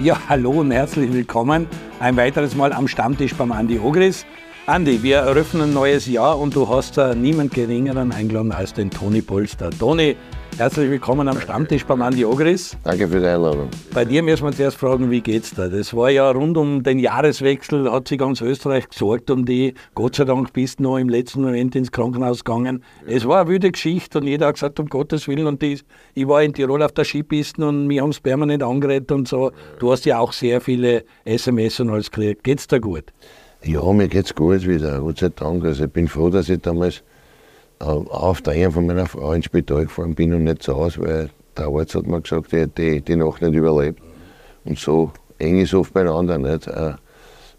Ja, hallo und herzlich willkommen ein weiteres Mal am Stammtisch beim Andi Ogris. Andi, wir eröffnen ein neues Jahr und du hast da niemand geringeren eingeladen als den Toni Polster. Toni, herzlich willkommen am Stammtisch beim Andi Ogris. Danke für die Einladung. Bei dir müssen wir zuerst fragen, wie geht's da? Das war ja rund um den Jahreswechsel, hat sich ganz Österreich gesorgt um die. Gott sei Dank bist du noch im letzten Moment ins Krankenhaus gegangen. Es war eine wilde Geschichte und jeder hat gesagt, um Gottes Willen. Und die, ich war in Tirol auf der Skipiste und mir haben es permanent angeredet und so. Du hast ja auch sehr viele SMS und alles gekriegt. Geht's da gut? Ja, mir geht's gut wieder, Gott sei Dank. Also ich bin froh, dass ich damals auf Drängen von meiner Frau ins Spital gefahren bin und nicht zu Hause, weil der Arzt hat mir gesagt, ich hätte die, Nacht nicht überlebt. Und so eng ist oft beieinander. Nicht? Äh,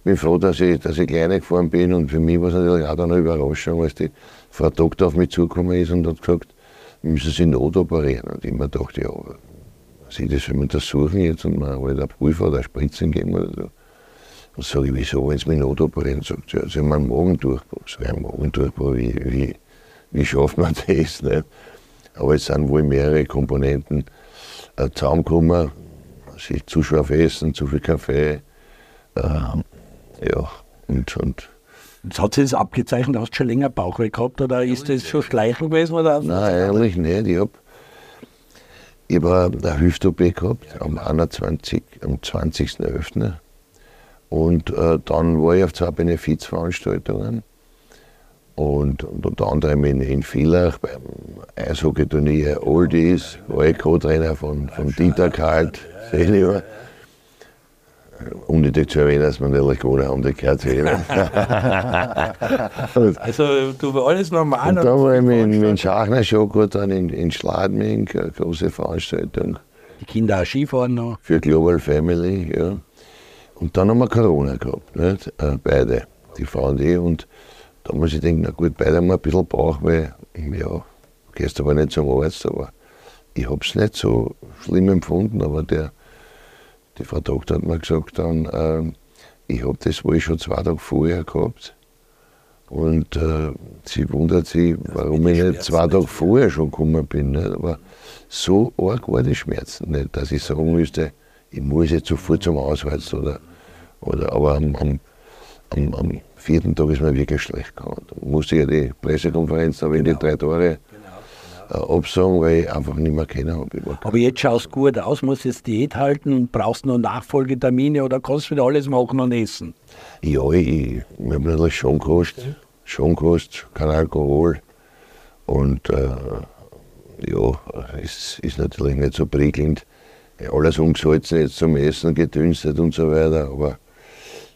bin froh, dass ich, dass ich kleine gefahren bin und für mich war es natürlich auch eine Überraschung, als die Frau Doktor auf mich zugekommen ist und hat gesagt, wir müssen sie not operieren. Und ich mir dachte, ja, sie das sollen wir untersuchen jetzt und mir halt eine Prüfer oder Spritzen geben oder so. Und sage ich, wieso wollen Sie mich not operieren? Sagt sie, ja, Sie haben einen Magendurchbruch. So ein Magendurchbruch, wie, wie, wie schafft man das? Nicht? Aber es sind wohl mehrere Komponenten äh, zusammengekommen. Sich zu scharf essen, zu viel Kaffee. Äh, ja, und, und Jetzt hat sich das abgezeichnet, hast du schon länger Bauchweh gehabt oder ist das schon Schleichen gewesen? Oder? Nein, eigentlich nicht. Ich habe ich hab eine Hüft-OP gehabt am 21. am 20.11. Und äh, dann war ich auf zwei Benefizveranstaltungen. Und, und unter anderem in, in Villach beim Eishockeyturnier Oldies, war ich Co-Trainer von, von Dieter Kalt Senior. Unnötig zu erwähnen, dass wir natürlich gewonnen haben, die gehört zu ihnen. Also du war alles normal. Und da war ich mit, mit dem Schachner schon gut dann in, in Schladming, eine große Veranstaltung Die Kinder auch Skifahren noch. für Global Family. Ja. Und dann haben wir Corona gehabt, nicht? Äh, beide, die Frau und ich. Und da muss ich denken, na gut, beide haben ein bisschen Bauch, weil, ja, gehst aber nicht zum Arzt, aber ich habe es nicht so schlimm empfunden, aber der, die Frau Doktor hat mir gesagt dann, ähm, ich habe das wohl schon zwei Tage vorher gehabt. Und äh, sie wundert sich, warum ich nicht zwei Tage vorher schon gekommen bin. Nicht? Aber so arg war die Schmerzen nicht, dass ich sagen müsste, ich muss jetzt sofort zum Hausarzt. Oder, oder, aber am, am, am, am vierten Tag ist mir wirklich schlecht gegangen. Da musste ich ja die Pressekonferenz da in die drei Tage äh, absagen, weil ich einfach nicht mehr kennen habe. Aber jetzt schaust du gut aus, musst jetzt Diät halten, brauchst noch Nachfolgetermine oder kannst wieder alles machen und essen. Ja, ich, ich habe natürlich schon gekostet, schon gekostet, kein Alkohol. Und äh, ja, es ist natürlich nicht so prickelnd. Alles umgesalzen jetzt zum Essen, gedünstet und so weiter, aber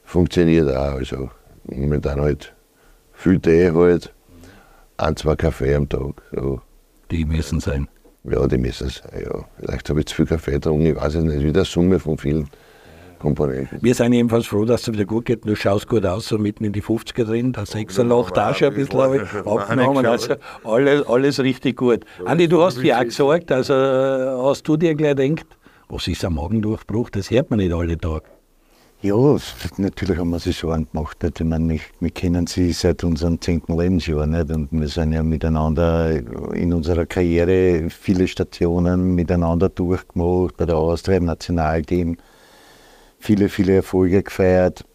funktioniert auch. Also momentan halt viel Tee halt, ein, zwei Kaffee am Tag. So. Die müssen sein. Ja, die müssen es. Ja. Vielleicht habe ich zu viel Kaffee getrunken, ich weiß es nicht. Wieder eine Summe von vielen Komponenten. Wir sind jedenfalls froh, dass es wieder gut geht. Du schaust gut aus, so mitten in die 50er drin. Der Sechserloch da schon ein bisschen abgenommen. Also alles, alles richtig gut. Andi, du hast ja auch gesagt, also äh, hast du dir gleich gedacht, was ist ein Magendurchbruch? Das hört man nicht alle Tage. Ja, natürlich haben wir sich Sorgen gemacht. Ich meine, wir kennen sie seit unserem zehnten Lebensjahr nicht? und wir sind ja miteinander in unserer Karriere viele Stationen miteinander durchgemacht, bei der Austria im Nationalteam, viele, viele Erfolge gefeiert.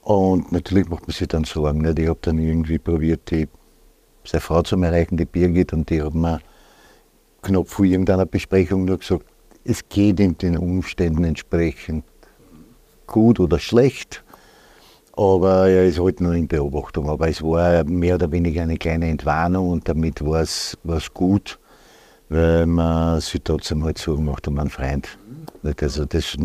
Und natürlich macht man sich dann Sorgen. Nicht? Ich habe dann irgendwie probiert, die, seine Frau zu erreichen, die Birgit, und die hat mir knapp vor irgendeiner Besprechung nur gesagt, es geht in den Umständen entsprechend gut oder schlecht. Aber er ist halt nur in Beobachtung. Aber es war mehr oder weniger eine kleine Entwarnung und damit war es gut, weil man sich trotzdem halt Sorgen macht um einen Freund. Also das,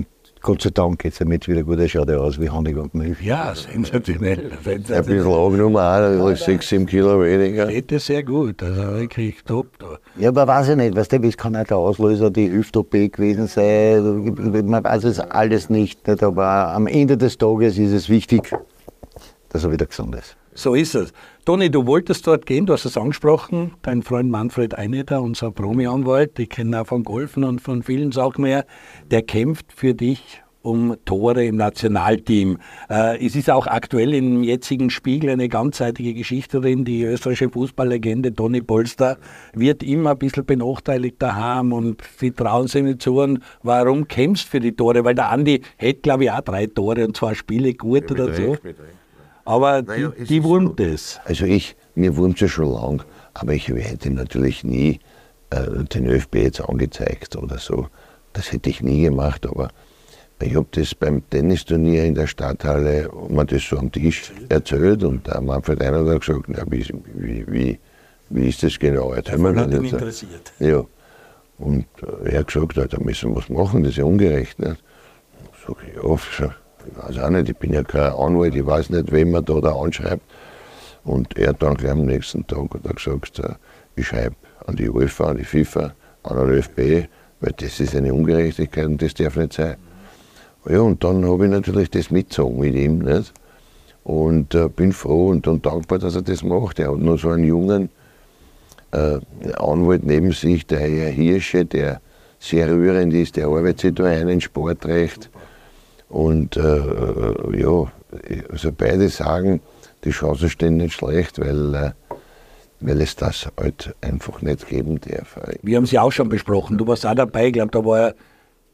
Gott sei Dank geht es jetzt wieder gut. Er schaut ja aus wie Honig und Milch. Ja, sensationell. Ein bisschen angenommen auch, natürlich sechs, sieben Kilo weniger. Geht das sehr gut, also wirklich top. Da. Ja, aber weiß ich nicht, weißt du, es kann auch der Auslöser die Hüft-OP gewesen sein, man weiß es alles nicht, nicht, aber am Ende des Tages ist es wichtig, dass er wieder gesund ist. So ist es. Toni, du wolltest dort gehen, du hast es angesprochen. Dein Freund Manfred Eineter, unser Promi-Anwalt, ich kenne auch von Golfen und von vielen Sachen mehr, der kämpft für dich um Tore im Nationalteam. Äh, es ist auch aktuell im jetzigen Spiegel eine ganzseitige Geschichte drin. Die österreichische Fußballlegende Toni Polster wird immer ein bisschen benachteiligt daheim und sie trauen sich nicht zu. Und warum kämpfst du für die Tore? Weil der Andi hätte, glaube ich, auch drei Tore und zwar Spiele gut ja, oder so. Recht, Aber naja, die, die wurmt es. Also ich, mir wurmt es schon lang, aber ich hätte natürlich nie äh, den ÖFB jetzt angezeigt oder so. Das hätte ich nie gemacht, aber ich habe das beim Tennisturnier in der Stadthalle, mir das so am Tisch erzählt und der Manfred Einer hat gesagt, na, wie, wie, wie, wie ist das genau? Wir hat ihn interessiert. Ja. Und äh, er hat gesagt, da müssen wir was machen, das ist ja ungerecht. Nicht? Sag ich, ja, weiß auch nicht, ich bin ja kein Anwalt, ich weiß nicht, wem man da, da anschreibt. Und er hat dann gleich am nächsten Tag hat er gesagt, äh, ich schreibe an die UEFA, an die FIFA, an den ÖFB, weil das ist eine Ungerechtigkeit und das darf nicht sein. Ja, und dann habe ich natürlich das mitgezogen mit ihm. Nicht? Und äh, bin froh und, und, dankbar, dass er das macht. Er hat nur so einen jungen äh, Anwalt neben sich, der Herr Hirsche, der sehr rührend ist, der arbeitet sich da ein in Sportrecht. Und äh, äh ja, also beide sagen, die Chancen stehen nicht schlecht, weil äh, weil es das halt einfach nicht geben darf. Wir haben sie auch schon besprochen. Du warst auch dabei, ich glaube, da war er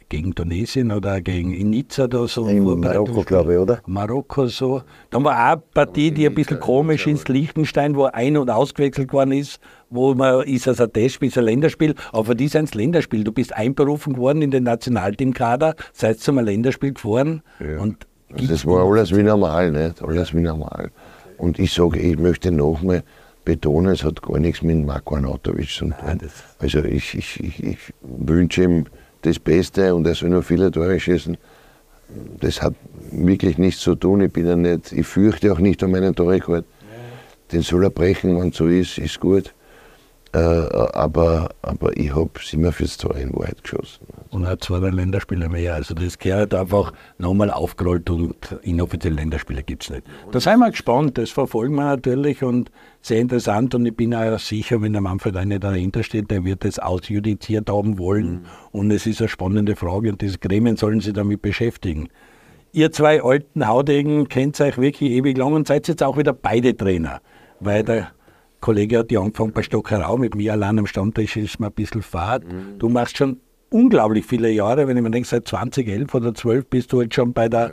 gegen Tunesien oder gegen Nizza da so. In Marokko, glaube ich, oder? Marokko so. Dann war auch eine Partie, die ein bisschen komisch ist, Liechtenstein, wo ein- und ausgewechselt worden ist, wo man ist als ein Testspiel, ist ein Länderspiel, aber für die sind es Länderspiel. Du bist einberufen worden in den Nationalteamkader, seid zum Länderspiel gefahren. Ja. Und das war alles wie normal, nicht? Alles wie normal. Und ich sage, ich möchte nochmal betonen, es hat gar nichts mit Marko Anatovic zu tun. Also ich, ich, ich, ich, wünsche ihm das Beste und er soll noch viele Tore schießen. Das hat wirklich nichts zu tun. Ich bin ja nicht, ich fürchte auch nicht um meinen Torrekord. Den soll er brechen, wenn es so ist, ist gut. Äh, aber, aber ich habe 47 Tore in Wahrheit geschossen. Und hat zwei Länderspiele mehr. Also das gehört einfach nochmal aufgerollt und inoffizielle Länderspiele gibt es nicht. Da sind wir gespannt, das verfolgen wir natürlich und sehr interessant und ich bin auch sicher, wenn der Manfred eine dahinter steht, der wird das ausjudiziert haben wollen mhm. und es ist eine spannende Frage und diese Gremien sollen sich damit beschäftigen. Ihr zwei alten Haudegen kennt euch wirklich ewig lang und seid jetzt auch wieder beide Trainer, weil der Kollege hat ja angefangen bei Stockerau, mit mir allein am Stammtisch ist mir ein bisschen fad. Mhm. Du machst schon unglaublich viele Jahre, wenn ich mir denke, seit 2011 oder 12 bist du jetzt schon bei der ja,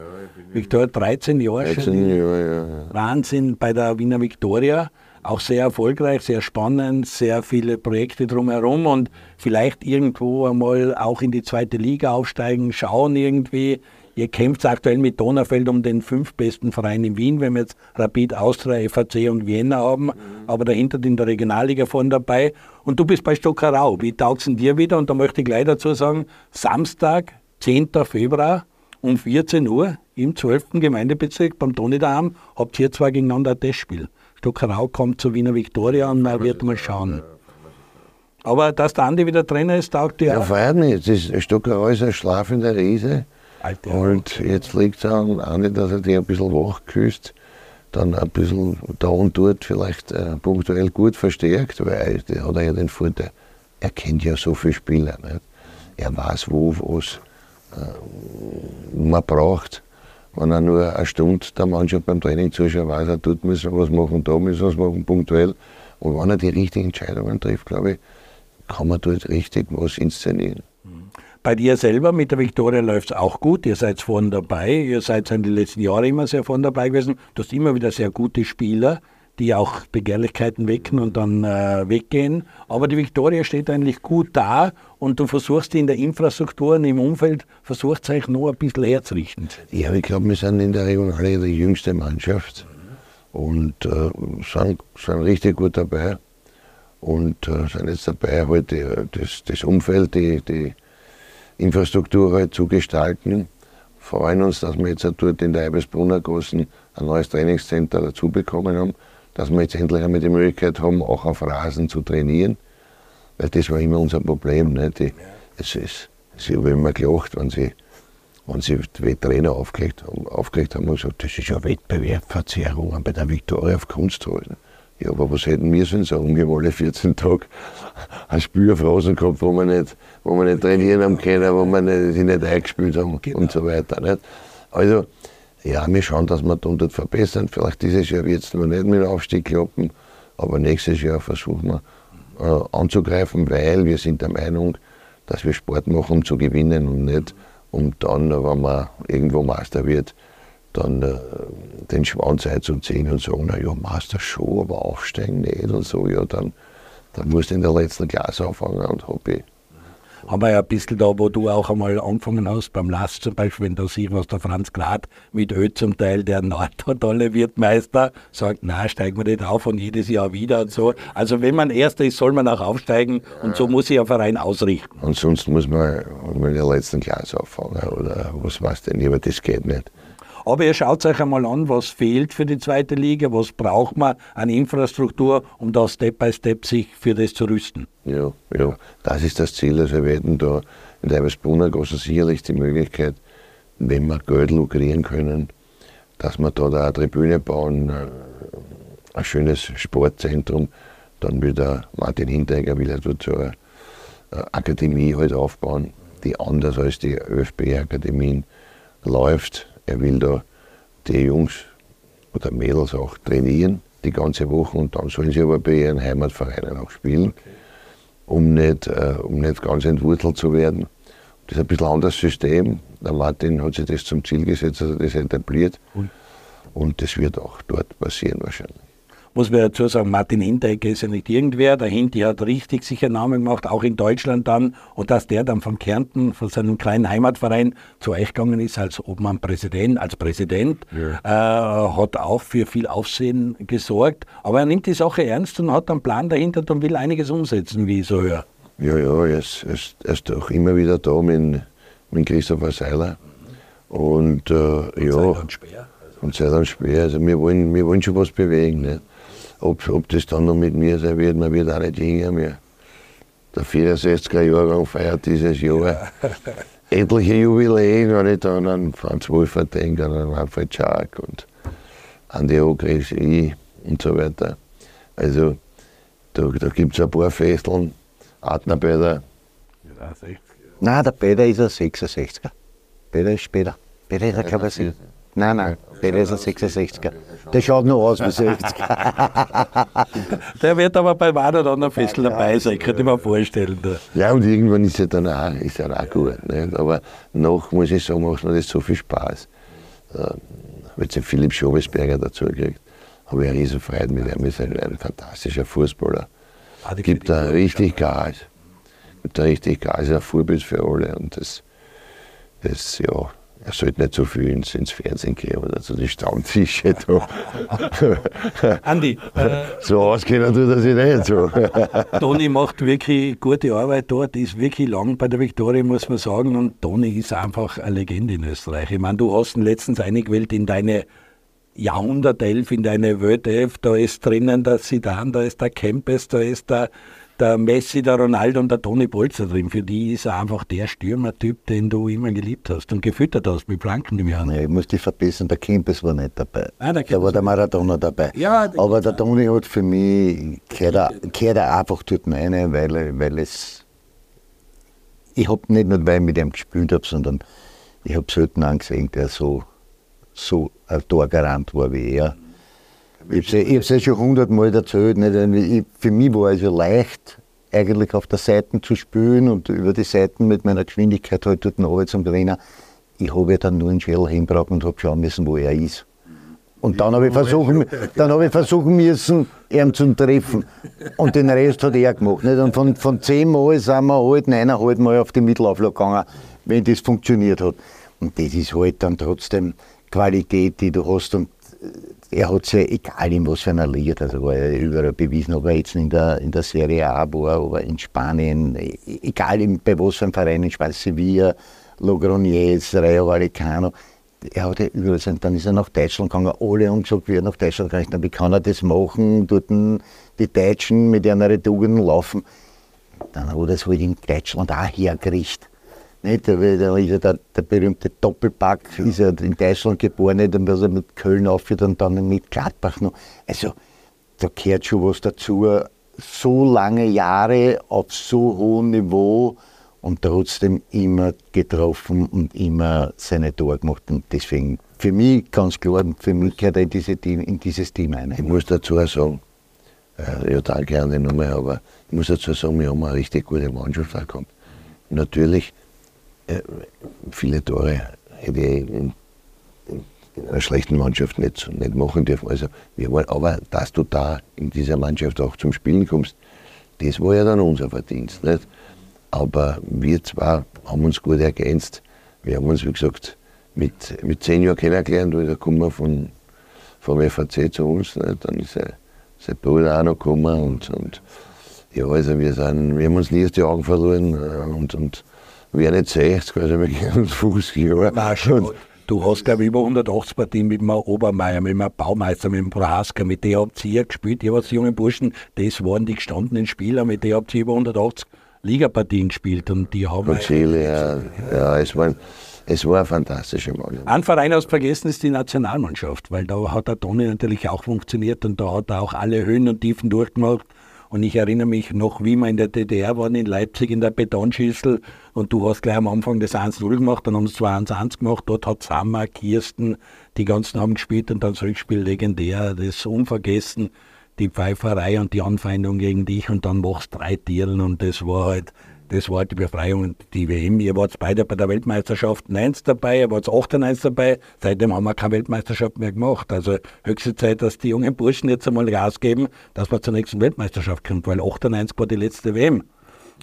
Viktoria 13 Jahre 13 schon. Jahre, ja. Wahnsinn bei der Wiener Viktoria. Auch sehr erfolgreich, sehr spannend, sehr viele Projekte drumherum und vielleicht irgendwo einmal auch in die zweite Liga aufsteigen, schauen irgendwie. Ihr kämpft aktuell mit Donaufeld um den fünf besten Verein in Wien, wenn wir jetzt Rapid, Austria, FAC und Vienna haben, mhm. aber dahinter in der Regionalliga vorne dabei. Und du bist bei Stockerau. Wie taugst du dir wieder? Und da möchte ich gleich dazu sagen, Samstag, 10. Februar um 14 Uhr im 12. Gemeindebezirk beim Toni daheim habt ihr zwar gegeneinander ein Testspiel. Stockerau kommt zur Wiener Viktoria und man wird mal schauen. Aber dass der Andi wieder drin ist, taugt dir Ja, feiert nicht. Stockerau ist ein schlafender Riese. Alte und jetzt liegt es an Andi, dass er die ein bisschen wach küsst, dann ein bisschen da und dort vielleicht äh, punktuell gut verstärkt, weil der hat er ja den Vorteil, er kennt ja so viele Spieler. Nicht? Er weiß, wo was äh, man braucht. Wenn er nur eine Stunde der Mannschaft beim Training zuschaut, weiß er, dort müssen wir was machen, da müssen wir was machen, punktuell. Und wenn er die richtigen Entscheidungen trifft, glaube ich, kann man dort richtig was inszenieren. Bei dir selber mit der Viktoria läuft es auch gut. Ihr seid vorne dabei. Ihr seid in den letzten Jahren immer sehr vorne dabei gewesen. Du hast immer wieder sehr gute Spieler, die auch Begehrlichkeiten wecken und dann äh, weggehen. Aber die Viktoria steht eigentlich gut da und du versuchst in der Infrastruktur und im Umfeld, versucht euch noch ein bisschen herzurichten. Ja, ich glaube, wir sind in der Regionalliga die jüngste Mannschaft und äh, sind, sind richtig gut dabei und äh, sind jetzt dabei, halt die, das, das Umfeld, die, die Infrastruktur zu gestalten. Freuen uns, dass wir jetzt dort in der Eibesbrunner Gassen ein neues Trainingscenter dazu bekommen haben, dass wir jetzt endlich einmal die Möglichkeit haben, auch auf Rasen zu trainieren. Weil das war immer unser Problem. Ne? Die, es ist, sie haben immer gelacht, wenn sie, wenn sie die Trainer aufgelegt haben, aufgelegt haben und gesagt, das ist ja Wettbewerbsverzerrung bei der Viktoria auf Kunsthalle. Ja, aber was hätten wir sollen sagen? Wir haben alle 14 Tage ein Spiel auf Rasen gehabt, wo wir nicht, wo wir nicht trainieren haben können, wo wir nicht, sich nicht eingespielt haben Genau. und so weiter. Nicht? Also, ja, wir schauen, dass wir da dort verbessern. Vielleicht dieses Jahr wird es noch nicht mit dem Aufstieg klappen, aber nächstes Jahr versuchen wir äh, anzugreifen, weil wir sind der Meinung, dass wir Sport machen, um zu gewinnen und nicht, um dann, wenn man irgendwo Meister wird, dann äh, den Schwanz einzuziehen und sagen, na ja, Meister schon, aber aufsteigen nicht und so, ja, dann, dann musst du in der letzten Klasse anfangen und hab ich. haben wir ja ein bisschen da, wo du auch einmal angefangen hast, beim Lass zum Beispiel, wenn du siehst, was der Franz Glad mit Ö zum Teil, der tolle Wirtmeister, sagt, na, steigen wir nicht auf und jedes Jahr wieder und so. Also wenn man Erster ist, soll man auch aufsteigen und so muss sich ein Verein ausrichten. Ansonsten muss man, muss man in der letzten Klasse anfangen oder was weiß denn, aber das geht nicht. Aber ihr schaut euch einmal an, was fehlt für die zweite Liga, was braucht man an Infrastruktur, um da Step by Step sich für das zu rüsten. Ja, ja, das ist das Ziel. Also wir hätten da in Gasse sicherlich die Möglichkeit, wenn wir Geld lukrieren können, dass wir da, da eine Tribüne bauen, äh, ein schönes Sportzentrum, dann will der Martin Hinteregger will also so eine äh, Akademie halt aufbauen, die anders als die ÖFB-Akademien läuft. Er will da die Jungs oder Mädels auch trainieren, die ganze Woche, und dann sollen sie aber bei ihren Heimatvereinen auch spielen um nicht, äh, um nicht ganz entwurzelt zu werden. Das ist ein bisschen anderes System. Der Martin hat sich das zum Ziel gesetzt, dass er das etabliert. Und das wird auch dort passieren wahrscheinlich. Muss man dazu sagen, Martin Hinteregger ist ja nicht irgendwer. Der Hinti hat richtig sich einen Namen gemacht, auch in Deutschland dann. Und dass der dann von Kärnten, von seinem kleinen Heimatverein zu euch gegangen ist als Obmann-Präsident, als Präsident, äh, hat auch für viel Aufsehen gesorgt. Aber er nimmt die Sache ernst und hat einen Plan dahinter und will einiges umsetzen, wie ich so höre. Ja, ja, er ist, er ist, er ist auch immer wieder da mit, mit Christopher Seiler. Und äh, ja, und Zeit am Speer. Also wir wollen, wir wollen schon was bewegen. Nicht? Ob, ob das dann noch mit mir sein wird, man wird auch nicht jünger mehr. Der 64er Jahrgang feiert dieses Jahr etliche Jubiläen, wenn ich dann an Franz Wolfer denke, an Manfred Schark und an die Ogris, ich und so weiter. Also da, da gibt es ein paar Festeln, Adnerbäder. Nein, der Peter ist ein 66er. Peter ist später. Peter ist ein, glaube ich, ein- Nein, nein, Peter ist ein 66er. Der schaut nur aus wie 60er. Der wird aber bei einem oder anderen Festel dabei sein, könnte ich mir vorstellen. Da. Ja, und irgendwann ist er dann auch, ist er auch gut. Nicht? Aber noch muss ich sagen, macht mir das so viel Spaß. Ähm, Wenn den Philipp Schobesberger dazu kriegt, habe ich eine riesen Freude mit ihm. Er ist ein, ein fantastischer Fußballer. Ah, Gibt da richtig Gas. Gibt da richtig Gas, ist ein Vorbild für alle. Und das, das ja, er sollte nicht so viel ins, ins Fernsehen gehen oder zu den Stammtische da. Andi, äh, so auskennen tut er sich nicht so. Toni macht wirklich gute Arbeit dort, ist wirklich lang bei der Viktoria, muss man sagen. Und Toni ist einfach eine Legende in Österreich. Ich meine, du hast ihn letztens eingewählt in deine Jahrhundertelf, in deine World-Elf. Da ist drinnen der Zidane, da ist der Kempes, da ist der, der Messi, der Ronaldo und der Toni Bolzer drin. Für die ist er einfach der Stürmertyp, den du immer geliebt hast und gefüttert hast mit Flanken im Jahr. Nee, ich muss dich verbessern, der Kempes war nicht dabei. Ah, der da war Kempes der Maradona dabei. Ja, der- Aber der Toni hat für mich, gehört er, gehört er einfach dort rein, weil, weil es. Ich habe nicht nur, weil ich mit ihm gespielt habe, sondern ich habe selten einen gesehen, der so, so ein Torgarant war wie er. Ich habe es ja schon hundertmal erzählt. Nicht? Ich, für mich war es ja leicht, eigentlich auf der Seite zu spielen und über die Seiten mit meiner Geschwindigkeit halt dort runter zum Trainer. Ich habe ja dann nur einen Schädel hingebracht und habe schauen müssen, wo er ist. Und dann habe ich dann habe ich versuchen müssen, ihn zu treffen. Und den Rest hat er gemacht. Nicht? Und von, von zehn Mal sind wir halt neuneinhalb Mal auf die Mittelauflage gegangen, wenn das funktioniert hat. Und das ist halt dann trotzdem Qualität, die du hast. Und er hat es ja, egal in was für einer Liga, das war ja überall bewiesen, ob er jetzt in der, in der Serie A war, ob er in Spanien, e- egal in, bei was für einem Verein, in Spanien, Sevilla, Logroñez, Rayo Vallecano, er hat ja überall sein, dann ist er nach Deutschland gegangen, alle haben gesagt, wie er nach Deutschland gegangen ist, wie kann er das machen, dort die Deutschen mit ihren Tugenden laufen. Dann hat er das halt in Deutschland auch hergerichtet. Nicht? Da da ist ja der, der berühmte Doppelpack, ist ja in Deutschland geboren, nicht? und was er mit Köln aufführt und dann mit Gladbach noch. Also, da gehört schon was dazu. So lange Jahre auf so hohem Niveau und trotzdem immer getroffen und immer seine Tore gemacht. Und deswegen für mich ganz klar, für mich gehört er in, diese Team, in dieses Team ein. Ich muss dazu sagen, äh, ja, danke an die Nummer, aber ich muss dazu sagen, wir haben eine richtig gute Mannschaft auch gehabt. Natürlich, viele Tore hätte ich in, in, in, einer schlechten Mannschaft nicht, nicht machen dürfen. Also, wir waren, aber dass du da in dieser Mannschaft auch zum Spielen kommst, das war ja dann unser Verdienst. Nicht? Aber wir zwei haben uns gut ergänzt. Wir haben uns, wie gesagt, mit, mit zehn Jahren kennengelernt, da kommen wir von, vom FAC zu uns. Nicht? Dann ist er sein Bruder auch noch gekommen und, und ja, also wir, sind, wir haben uns nie aus die Augen verloren äh, und, und wir nicht 60, also wir uns 50 Jahre. Nein, schon. Du hast, glaube ich, über 180 Partien mit dem Obermeier, mit dem Baumeister, mit dem Prohaska, mit denen habt ihr gespielt. Ihr wart jungen Burschen, das waren die gestandenen Spieler, mit denen habt ihr über 180 Ligapartien gespielt und die haben. Und Chile, ja, ja, es waren es war eine fantastische Mannschaft. Ein Verein aus vergessen ist die Nationalmannschaft, weil da hat der Toni natürlich auch funktioniert und da hat er auch alle Höhen und Tiefen durchgemacht. Und ich erinnere mich noch, wie wir in der DDR waren, in Leipzig in der Betonschüssel. Und du hast gleich am Anfang das 1-0 gemacht, dann haben sie 2-1 gemacht, dort hat Sammer, Kirsten, die ganzen haben gespielt und dann das Rückspiel legendär, das unvergessen, die Pfeiferei und die Anfeindung gegen dich. Und dann machst du drei Tieren und das war halt das war die Befreiung und die WM. Ihr wart beide bei der Weltmeisterschaft 9 dabei, ihr wart 98 dabei. Seitdem haben wir keine Weltmeisterschaft mehr gemacht. Also höchste Zeit, dass die jungen Burschen jetzt einmal Gas geben, dass wir zur nächsten Weltmeisterschaft kommen, weil 98 war die letzte WM.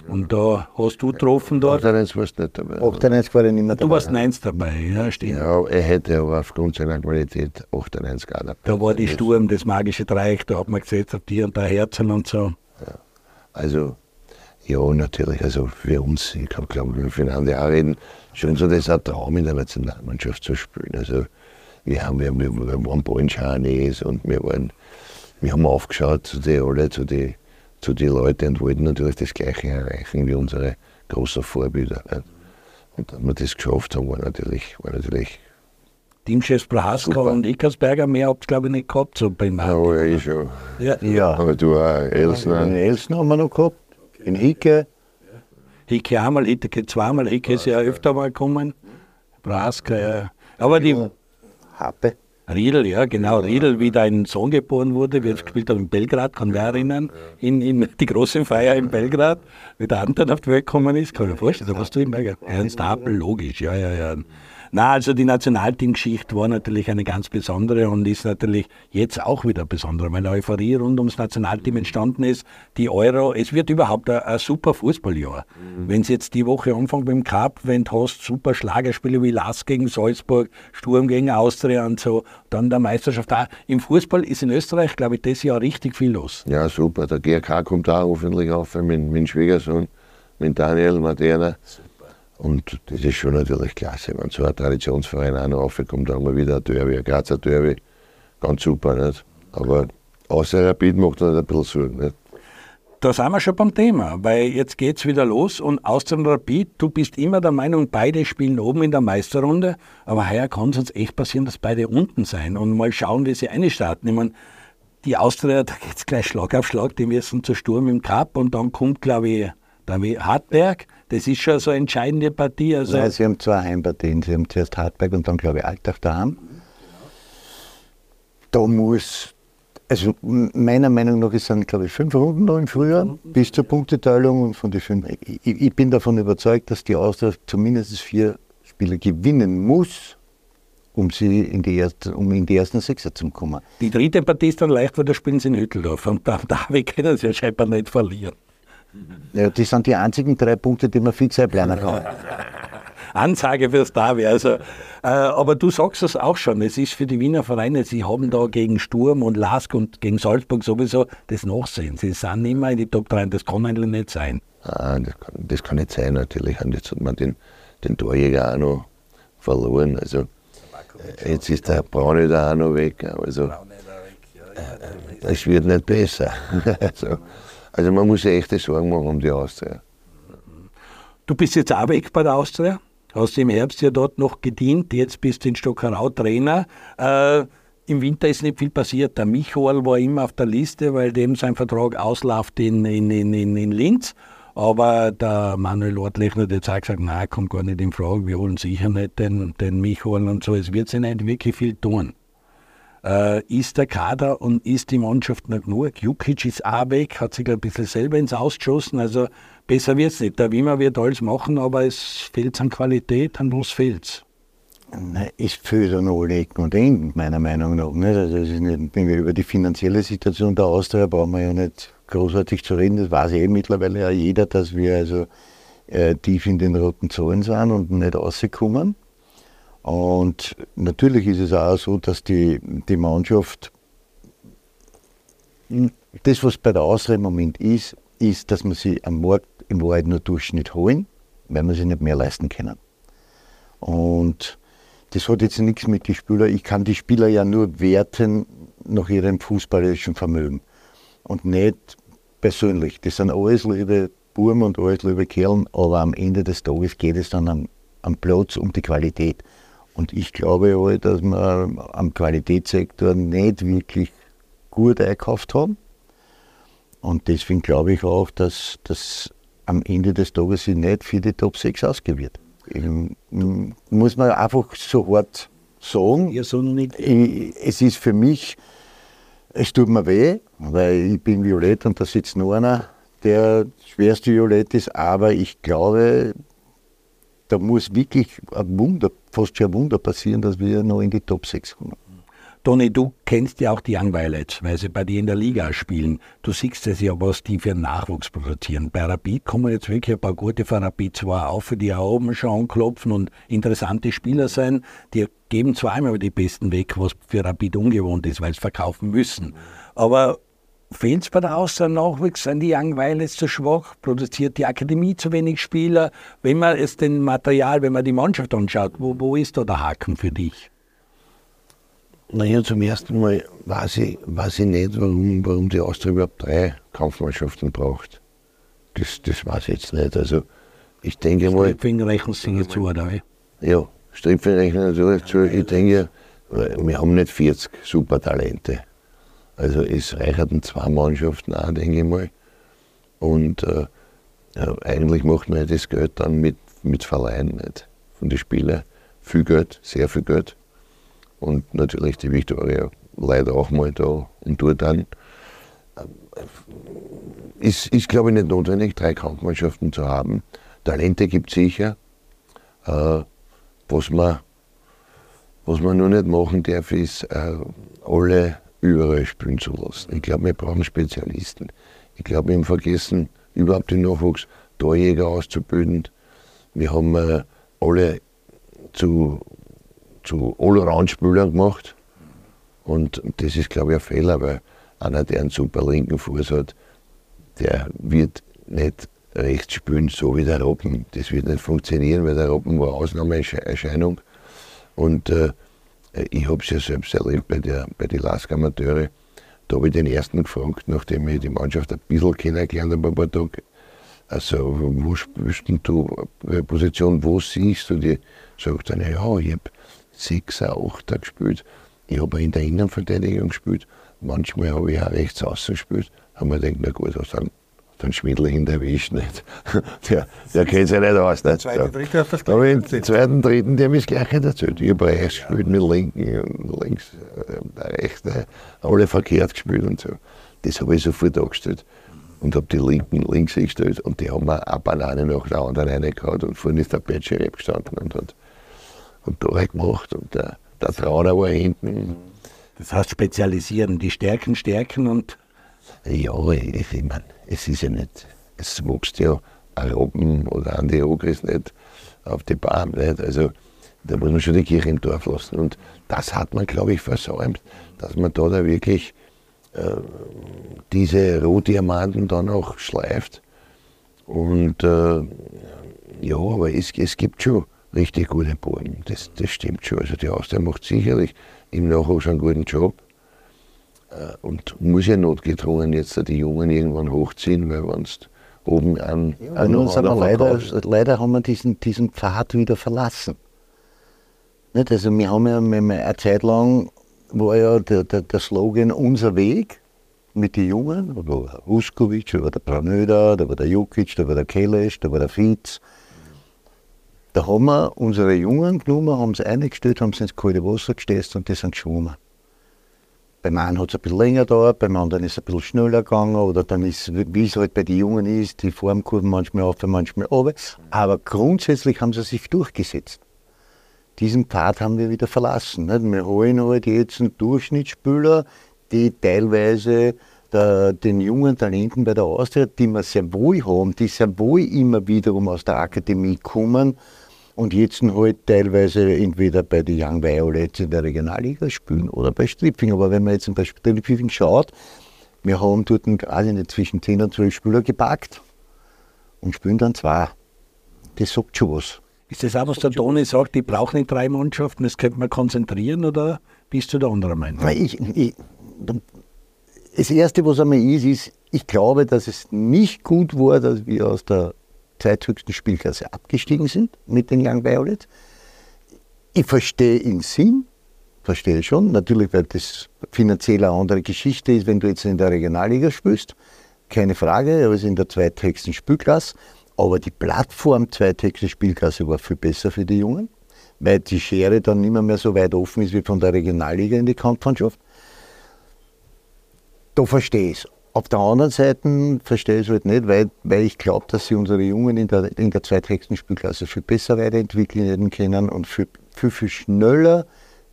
Und da hast du getroffen dort. 98 warst du nicht dabei. 98 war ich nicht mehr dabei. Du warst 9 dabei, ja, stimmt. Ja, er hätte aber aufgrund seiner Qualität 98 auch dabei. Da war die Sturm, das magische Dreieck, da hat man gesetzt auf die und da Herzen und so. Ja. Also ja, natürlich. Also für uns, ich kann glaube wir füreinander auch reden, schon so das ein Traum in der Nationalmannschaft zu spielen. Also wir haben, wir, wir, wir waren Ballenscharniers und wir waren, wir haben aufgeschaut zu den alle, zu den zu die Leuten und wollten natürlich das Gleiche erreichen wie unsere großen Vorbilder. Und dass wir das geschafft haben, war natürlich, war natürlich Teamchefs Brahaska und Eckersberger, mehr habt ihr glaube ich nicht gehabt, so beim Ja, ja, ich schon. Ja. Ja, Aber du auch, Elsner. Elsen haben wir noch gehabt, in Hicke. Hicke einmal, Hicke zweimal, Hicke ist ja öfter mal gekommen. Brahaska, ja. Aber die Happe. Riedel, ja, genau. Riedel, wie dein Sohn geboren wurde, wie er gespielt hat in Belgrad, kann wer erinnern, in, in die große Feier in Belgrad, wie der Anton auf die Welt gekommen ist, kann ich mir vorstellen, da warst du in Belgrad. Ernst Apel, logisch, ja, ja, ja. Na, also die Nationalteamgeschichte war natürlich eine ganz besondere und ist natürlich jetzt auch wieder besondere, weil eine Euphorie rund ums Nationalteam entstanden ist. Die Euro, es wird überhaupt ein, ein super Fußballjahr. Wenn es jetzt die Woche anfängt mit dem Cup, wenn du hast super Schlagerspiele wie Lass gegen Salzburg, Sturm gegen Austria und so, dann der Meisterschaft auch. Im Fußball ist in Österreich, glaube ich, das Jahr richtig viel los. Ja, super. Der GRK kommt auch hoffentlich auf mit, dem Schwiegersohn, mit Daniel Materna. Und das ist schon natürlich klasse, wenn so ein Traditionsverein auch noch aufkommt, haben wir wieder ein Derby, ein Grazer Derby. Ganz super, nicht? Aber außer Rapid macht er ein bisschen Sorgen, nicht? Da sind wir schon beim Thema, weil jetzt geht's wieder los und Austria und Rapid, du bist immer der Meinung, beide spielen oben in der Meisterrunde, aber heuer kann es uns echt passieren, dass beide unten sein und mal schauen, wie sie eine starten. Ich meine, die Austria, da geht's gleich Schlag auf Schlag, die müssen zu Sturm im Cup und dann kommt, glaube ich, der Hartberg. Das ist schon so eine entscheidende Partie. Also Nein, sie haben zwei Heimpartien. Sie haben zuerst Hartberg und dann, glaube ich, Altach daheim. Da muss, also meiner Meinung nach, es sind, glaube ich, fünf Runden noch im Frühjahr bis zur Punkteteilung. Und von den fünf, ich, ich bin davon überzeugt, dass die Austria zumindest vier Spiele gewinnen muss, um, sie in die erste, um in die ersten Sechser zu kommen. die dritte Partie ist dann leicht, weil da spielen sie in Hütteldorf und da, da können sie ja scheinbar nicht verlieren. Ja, das sind die einzigen drei Punkte, die man fix einplanen kann. Ansage fürs Derby. Also, äh, aber du sagst es auch schon, es ist für die Wiener Vereine, sie haben da gegen Sturm und Lask und gegen Salzburg sowieso das Nachsehen. Sie sind immer in die Top 3 das kann eigentlich nicht sein. Ah, das, kann, das kann nicht sein, natürlich. Und jetzt hat man den, den Torjäger auch noch verloren. Also, äh, jetzt ist der Braune da auch noch weg. Also, äh, es wird nicht besser. also, also, man muss sich echte Sorgen machen um die Austria. Du bist jetzt auch weg bei der Austria, hast im Herbst ja dort noch gedient, jetzt bist du in Stockerau Trainer. Äh, im Winter ist nicht viel passiert. Der Michael war immer auf der Liste, weil dem sein Vertrag ausläuft in, in, in, in Linz. Aber der Manuel Ortlechner hat jetzt auch gesagt, nein, kommt gar nicht in Frage, wir holen sicher nicht den, den Michael und so. Es wird sich nicht wirklich viel tun. Äh, ist der Kader und ist die Mannschaft noch genug? Jukic ist auch weg, hat sich ein bisschen selber ins Ausgeschossen. Also besser wird es nicht. Der Wimmer wird alles machen, aber es fehlt an Qualität, an was fehlt es? Es fehlt an alle Ecken und Enden, meiner Meinung nach. Nicht? Also nicht, wenn wir über die finanzielle Situation der Austria brauchen wir ja nicht großartig zu reden. Das weiß eh mittlerweile ja jeder, dass wir also äh, tief in den roten Zahlen sind und nicht rauskommen. Und natürlich ist es auch so, dass die, die Mannschaft, hm, das was bei der Austria im Moment ist, ist, dass man sie am Markt im Wahrheit nur Durchschnitt holen, weil man sich nicht mehr leisten können. Und das hat jetzt nichts mit den Spielern. Ich kann die Spieler ja nur werten nach ihrem fußballerischen Vermögen und nicht persönlich. Das sind alles liebe Buben und alles liebe Kerlen, aber am Ende des Tages geht es dann am, am Platz um die Qualität. Und ich glaube halt, dass wir am Qualitätssektor nicht wirklich gut einkauft haben. Und deswegen glaube ich auch, dass das am Ende des Tages sich nicht für die Top 6 ausgewirkt muss man einfach so hart sagen. Ja, so nicht. Ich, es ist für mich, es tut mir weh, weil ich bin Violett und da sitzt noch einer, der schwerste Violett ist, aber ich glaube, da muss wirklich ein Wunder, fast schon ein Wunder passieren, dass wir noch in die Top 6 kommen. Toni, du kennst ja auch die Young Violets, weil sie bei dir in der Liga spielen. Du siehst es ja, was die für Nachwuchs produzieren. Bei Rapid kommen jetzt wirklich ein paar gute von Rapid zwar auf, die auch oben schon anklopfen und interessante Spieler sein. Die geben zwar einmal die Besten weg, was für Rapid ungewohnt ist, weil sie verkaufen müssen. Aber fehlt es bei der Außer Nachwuchs? Sind die Young Violets zu schwach? Produziert die Akademie zu wenig Spieler? Wenn man es den Material, wenn man die Mannschaft anschaut, wo, wo ist da der Haken für dich? Naja, zum ersten Mal weiß ich, weiß ich nicht, warum, warum die Austria überhaupt drei Kampfmannschaften braucht. Das, das weiß ich jetzt nicht. Also, ich denke mal. Stripping rechnen Sie zu, oder? Ja, Stripping rechnen natürlich zu. Ich denke, wir haben nicht 40 Supertalente. Also, es reicherten zwei Mannschaften auch, denke ich mal. Und äh, ja, eigentlich macht man ja das Geld dann mit, mit Verleihen nicht. Von den Spielern. Viel Geld, sehr viel Geld und natürlich die Victoria leider auch mal da und dort dann. Ist, ist glaube ich, nicht notwendig, drei Kampfmannschaften zu haben. Talente gibt es sicher. Äh, was, man, was man nur nicht machen darf, ist, äh, alle überall spielen zu lassen. Ich glaube, wir brauchen Spezialisten. Ich glaube, wir haben vergessen, überhaupt den Nachwuchs Torjäger auszubilden. Wir haben äh, alle zu zu Allround-Spielern gemacht. Und das ist, glaube ich, ein Fehler, weil einer, der einen super linken Fuß hat, der wird nicht rechts spielen, so wie der Robben. Das wird nicht funktionieren, weil der Robben war Ausnahmeerscheinung. Und äh, ich habe es ja selbst erlebt bei, der, bei den Lask Amateure. Da habe ich den ersten gefragt, nachdem ich die Mannschaft ein bisschen kennengelernt habe, ein paar Tage. Also, wo spielst du, Position, wo siehst du die? Sagt er, ja, ich habe Sechser, Achter gespielt. Ich habe in der Innenverteidigung gespielt. Manchmal habe ich auch rechts außen gespielt. Haben wir gedacht, na gut, hast dann den Schwindel hinterwischt nicht. der der kennt sich nicht aus. Nicht? Zweite, dritte hast das da ich den zweiten, dritten, der mich gleich erzählt. Ich habe rechts gespielt mit linken und links, äh, rechts, äh, alle verkehrt gespielt und so. Das habe ich sofort angestellt und habe die Linken links gestellt und die haben mir eine Banane nach der anderen reingehauen und vorne ist der Petschereb gestanden und hat und Tore gemacht und der, der Trauner war hinten. Das heißt spezialisieren, die Stärken stärken und. Ja, ich, ich meine, es ist ja nicht, es wächst ja ein Robben oder Andi Ogris nicht auf die Bahn. Nicht? Also da muss man schon die Kirche im Dorf lassen. Und das hat man, glaube ich, versäumt, dass man da, da wirklich äh, diese Rohdiamanten dann auch schleift. Und äh, ja, aber es, es gibt schon richtig gute Burgen. Das, das stimmt schon. Also die Austria macht sicherlich im Nachwuchs einen guten Job und muss ja notgedrungen jetzt die Jungen irgendwann hochziehen, weil wenn es oben an. Ja, nur sind wir leider, leider haben wir diesen, diesen Pfad wieder verlassen. Nicht? Also wir haben ja eine Zeit lang war ja der, der, der Slogan Unser Weg mit den Jungen. Da war Uskovic, da war der Pranöda, da war der Jukic, da war der Kelesch, da war der Fietz. Da haben wir unsere Jungen genommen, haben sie eingestellt, haben sie ins kalte Wasser gestesst und die sind geschwommen. Beim einen hat es ein bisschen länger gedauert, beim anderen ist es ein bisschen schneller gegangen oder dann ist, wie es halt bei den Jungen ist, die Formkurven manchmal auf, manchmal runter. Aber grundsätzlich haben sie sich durchgesetzt. Diesen Pfad haben wir wieder verlassen. Nicht? Wir holen halt jetzt einen Durchschnittsspieler, die teilweise der, den jungen Talenten bei der Austria, die wir sehr wohl haben, die sehr wohl immer wiederum aus der Akademie kommen, und jetzt halt teilweise entweder bei den Young Violets in der Regionalliga spielen oder bei Stripping. Aber wenn man jetzt bei Stripping schaut, wir haben dort gerade nicht zwischen 10 und 12 Spieler gepackt und spielen dann zwei. Das sagt schon was. Ist das auch, was der Toni sagt, die brauchen nicht drei Mannschaften, das könnte man konzentrieren oder bist du der andere Meinung? Ich, ich, das Erste, was einmal ist, ist, ich glaube, dass es nicht gut war, dass wir aus der zweithöchsten Spielklasse abgestiegen sind mit den Young Violets. Ich verstehe den Sinn, verstehe schon, natürlich, weil das finanziell eine andere Geschichte ist, wenn du jetzt in der Regionalliga spielst, keine Frage, aber es ist in der zweithöchsten Spielklasse. Aber die Plattform zweithöchste Spielklasse war viel besser für die Jungen, weil die Schere dann nicht mehr so weit offen ist wie von der Regionalliga in die Kampfmannschaft. Da verstehe ich es. Auf der anderen Seite verstehe ich es halt nicht, weil, weil ich glaube, dass sie unsere Jungen in der, in der zweithöchsten Spielklasse viel besser weiterentwickeln können und viel, viel, viel schneller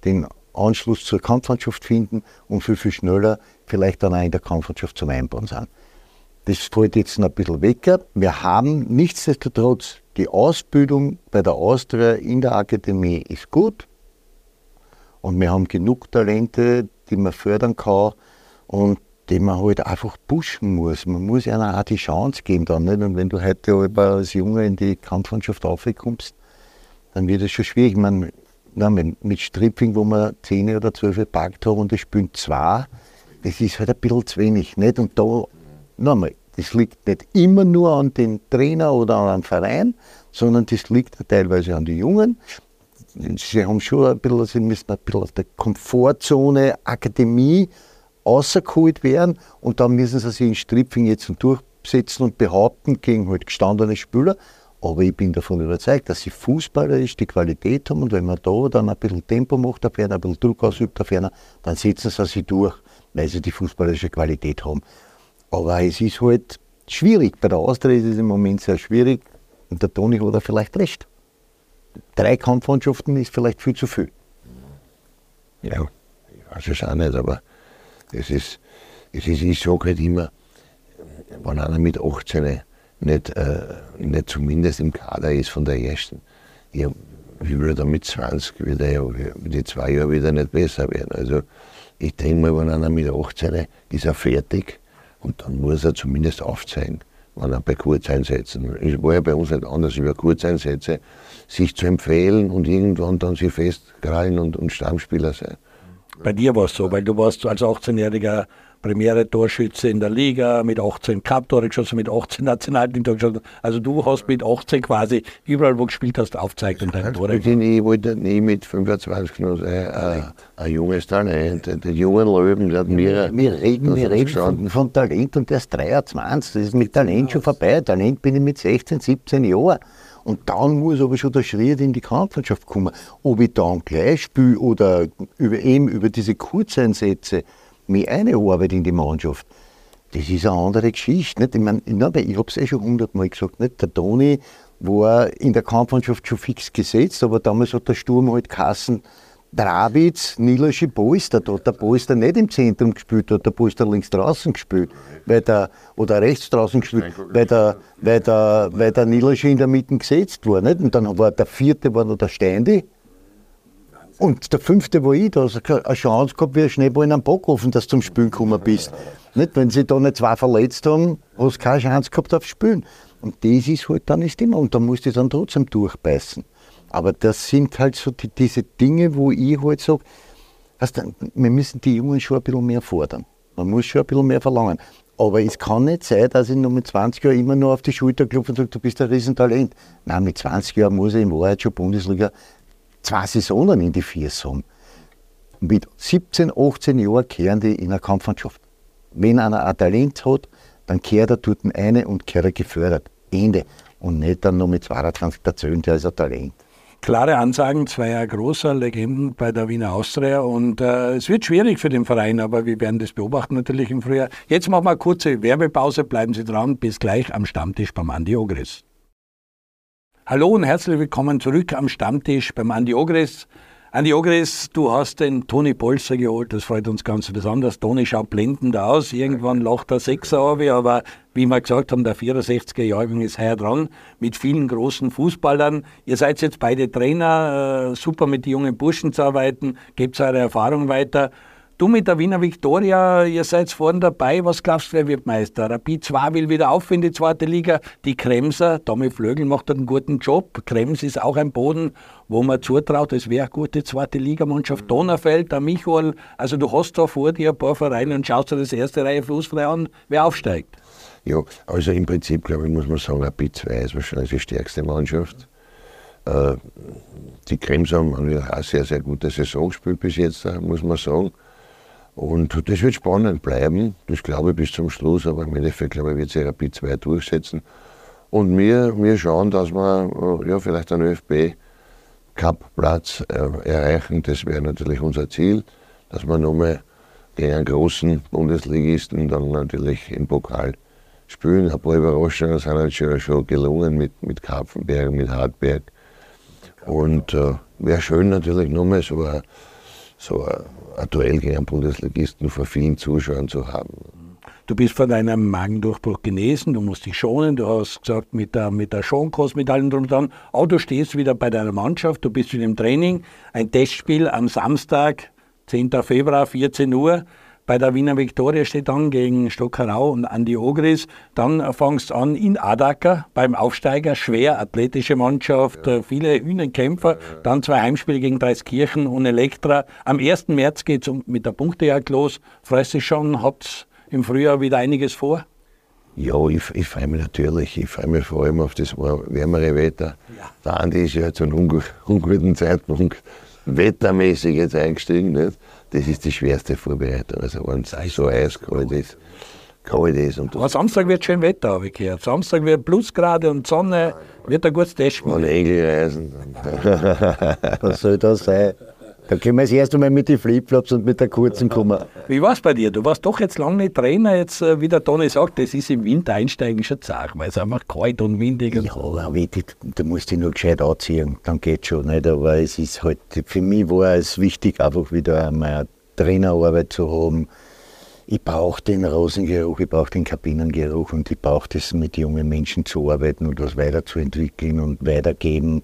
den Anschluss zur Kampfmannschaft finden und viel, viel schneller vielleicht dann auch in der Kampfmannschaft zum Einbauen sind. Das fällt jetzt ein bisschen weg. Wir haben nichtsdestotrotz die Ausbildung bei der Austria in der Akademie ist gut und wir haben genug Talente, die man fördern kann und den man halt einfach pushen muss. Man muss ihnen auch die Chance geben dann. Nicht? Und wenn du heute als Junge in die Kampfmannschaft aufkommst, dann wird es schon schwierig. Ich meine, mit Stripping, wo man 10 oder 12 gepackt haben und das spielen zwei, das ist halt ein bisschen zu wenig. Nicht? Und da, nochmal, das liegt nicht immer nur an den Trainer oder an den Verein, sondern das liegt teilweise an den Jungen. Sie haben schon ein bisschen, sie müssen ein bisschen aus der Komfortzone, Akademie, rausgeholt werden und dann müssen sie sich in Stripfing jetzt durchsetzen und behaupten gegen halt gestandene Spieler. Aber ich bin davon überzeugt, dass sie fußballerisch die Qualität haben und wenn man da dann ein bisschen Tempo macht, einer, ein bisschen Druck ausübt, auf einer, dann setzen sie sich durch, weil sie die fußballerische Qualität haben. Aber es ist halt schwierig. Bei der Austria ist es im Moment sehr schwierig und der Toni hat er vielleicht recht. Drei Kampfmannschaften ist vielleicht viel zu viel. Ja, ich weiß es auch nicht, aber es ist, es ist ich sage halt immer, wenn einer mit 18 nicht, äh, nicht zumindest im Kader ist von der ersten, ja, wie will er mit 20, wird er ja die zwei Jahre wieder nicht besser werden. Also ich denke mal, wenn einer mit 18 ist er fertig und dann muss er zumindest aufzeigen, wenn er bei Kurzeinsätzen, es war ja bei uns nicht anders, über Kurzeinsätze, sich zu empfehlen und irgendwann dann sich festkrallen und, und Stammspieler sein. Bei dir war es so, weil du warst als 18-jähriger Premiere-Torschütze in der Liga, mit 18 Cup-Tore geschossen, mit 18 Nationalteam-Tore geschossen. Also du hast mit 18 quasi überall, wo du gespielt hast, aufgezeigt und deine Tore. Ich wollte nie mit 25 noch sein, ein, ein junges Talent, den jungen Löwen, der hat mir Wir reden, wir reden von, von, Talent und der ist 23, das ist mit Talent schon vorbei. Talent bin ich mit 16, 17 Jahren. Und dann muss aber schon der Schritt in die Kampfmannschaft kommen. Ob ich dann gleich spiele oder über, eben über diese Kurzeinsätze mich einarbeite in die Mannschaft, das ist eine andere Geschichte. Nicht? Ich, mein, ich habe es eh schon hundertmal gesagt, nicht? der Toni war in der Kampfmannschaft schon fix gesetzt, aber damals hat der Sturm halt Kassen Dravitz, Nilaschi Polster, da hat der Polster nicht im Zentrum gespielt, da hat der Polster links draußen gespielt, weil der, oder rechts draußen gespielt, weil der, weil der, weil der Nilaschi in der Mitte gesetzt war. Nicht? Und dann war der vierte war noch der Steindi. Und der fünfte war ich, da hast du eine Chance gehabt wie ein Schneeball in einem Backofen, dass du zum Spielen gekommen bist. Nicht? Wenn sie da nicht zwei verletzt haben, hast du keine Chance gehabt auf Spielen. Und das ist halt dann das Thema. Und da musst du dann trotzdem durchbeißen. Aber das sind halt so die, diese Dinge, wo ich halt sage, du, wir müssen die Jungen schon ein bisschen mehr fordern. Man muss schon ein bisschen mehr verlangen. Aber es kann nicht sein, dass ich nur mit 20 Jahren immer nur auf die Schulter klopfe und sage, du bist ein Riesentalent. Nein, mit 20 Jahren muss ich in Wahrheit schon Bundesliga zwei Saisonen in die vier haben. mit 17, 18 Jahren kehren die in eine Kampfmannschaft. Wenn einer ein Talent hat, dann kehrt er dort eine und kehrt er gefördert. Ende. Und nicht dann noch mit 22 erzählen, der ist ein Talent. Klare Ansagen zweier großer Legenden bei der Wiener Austria und äh, es wird schwierig für den Verein, aber wir werden das beobachten natürlich im Frühjahr. Jetzt machen wir eine kurze Werbepause, bleiben Sie dran, bis gleich am Stammtisch beim Andi Ogris. Hallo und herzlich willkommen zurück am Stammtisch beim Andi Ogris. Andi Ogris, du hast den Toni Polster geholt, das freut uns ganz besonders. Toni schaut blendend aus, irgendwann lacht er Sechser auf, aber wie wir gesagt haben, der 64er Jahrgang ist heuer dran, mit vielen großen Fußballern. Ihr seid jetzt beide Trainer, äh, super mit den jungen Burschen zu arbeiten, gebt eure Erfahrung weiter. Du mit der Wiener Viktoria, ihr seid vorne dabei. Was glaubst du, wer wird Meister? Rapid 2 will wieder auf in die zweite Liga. Die Kremser, Tommy Flögel macht einen guten Job. Krems ist auch ein Boden, wo man zutraut, es wäre eine gute zweite Ligamannschaft. Donnerfeld, der Michael. Also du hast da vor dir ein paar Vereine und schaust dir das erste Reihe fußfrei an, wer aufsteigt. Ja, also im Prinzip, glaube ich, muss man sagen, Rapid 2 ist wahrscheinlich die stärkste Mannschaft. Äh, die Krems haben eine sehr, sehr gute Saison gespielt bis jetzt, muss man sagen. Und das wird spannend bleiben, das glaube ich bis zum Schluss, aber im Endeffekt glaube ich, wird sich Rapid 2 durchsetzen. Und wir, wir schauen, dass wir äh, ja, vielleicht einen ÖFB Cup-Platz äh, erreichen. Das wäre natürlich unser Ziel, dass wir nochmal gegen einen großen Bundesligisten dann natürlich im Pokal spielen. Ein paar Überraschungen sind halt schon, schon gelungen mit, mit Karpfenberg, mit Hartberg. Und äh, wäre schön natürlich nochmal so ein, so ein ein Duell gegen einen Bundesligisten vor vielen Zuschauern zu haben. Du bist von deinem Magendurchbruch genesen, du musst dich schonen, du hast gesagt, mit der, mit der Schonkost, mit allem drum und dran. Aber du stehst wieder bei deiner Mannschaft, du bist in dem Training, ein Testspiel am Samstag, 10. Februar, 14 Uhr bei der Wiener Viktoria steht an gegen Stockerau und Andi Ogris. Dann fangst du an in Adaka beim Aufsteiger, schwer athletische Mannschaft, ja. viele Hühnenkämpfer. Ja. Dann zwei Heimspiele gegen Dreiskirchen und Elektra. Am 1. März geht es mit der Punktejagd los. Freust du schon? Habt im Frühjahr wieder einiges vor? Ja, ich, ich freue mich natürlich. Ich freue mich vor allem auf das wärmere Wetter. Ja. Der Andi ist ja zu einem unguten Zeitpunkt wettermäßig jetzt eingestiegen. Nicht? Das ist die schwerste Vorbereitung. Also wenn es so eiskalt ist, kalt ist. Und Aber Samstag wird schön Wetter, habe ich gehört. Samstag wird Plusgrade und Sonne, wird ein gutes Testspiel. Und Engel reisen. Was soll das sein? Da können wir das erste Mal mit den Flipflops und mit der kurzen kommen. Wie war es bei dir? Du warst doch jetzt lange nicht Trainer. Jetzt, äh, wie der Toni sagt, das ist im Winter einsteigen schon zart, weil es einfach kalt und windig ist. Ja, aber du musst dich nur gescheit anziehen, dann geht schon. Nicht? Aber es ist halt, für mich war es wichtig, einfach wieder einmal eine Trainerarbeit zu haben. Ich brauche den Rosengeruch, ich brauche den Kabinengeruch und ich brauche das, mit jungen Menschen zu arbeiten und was weiterzuentwickeln und weitergeben.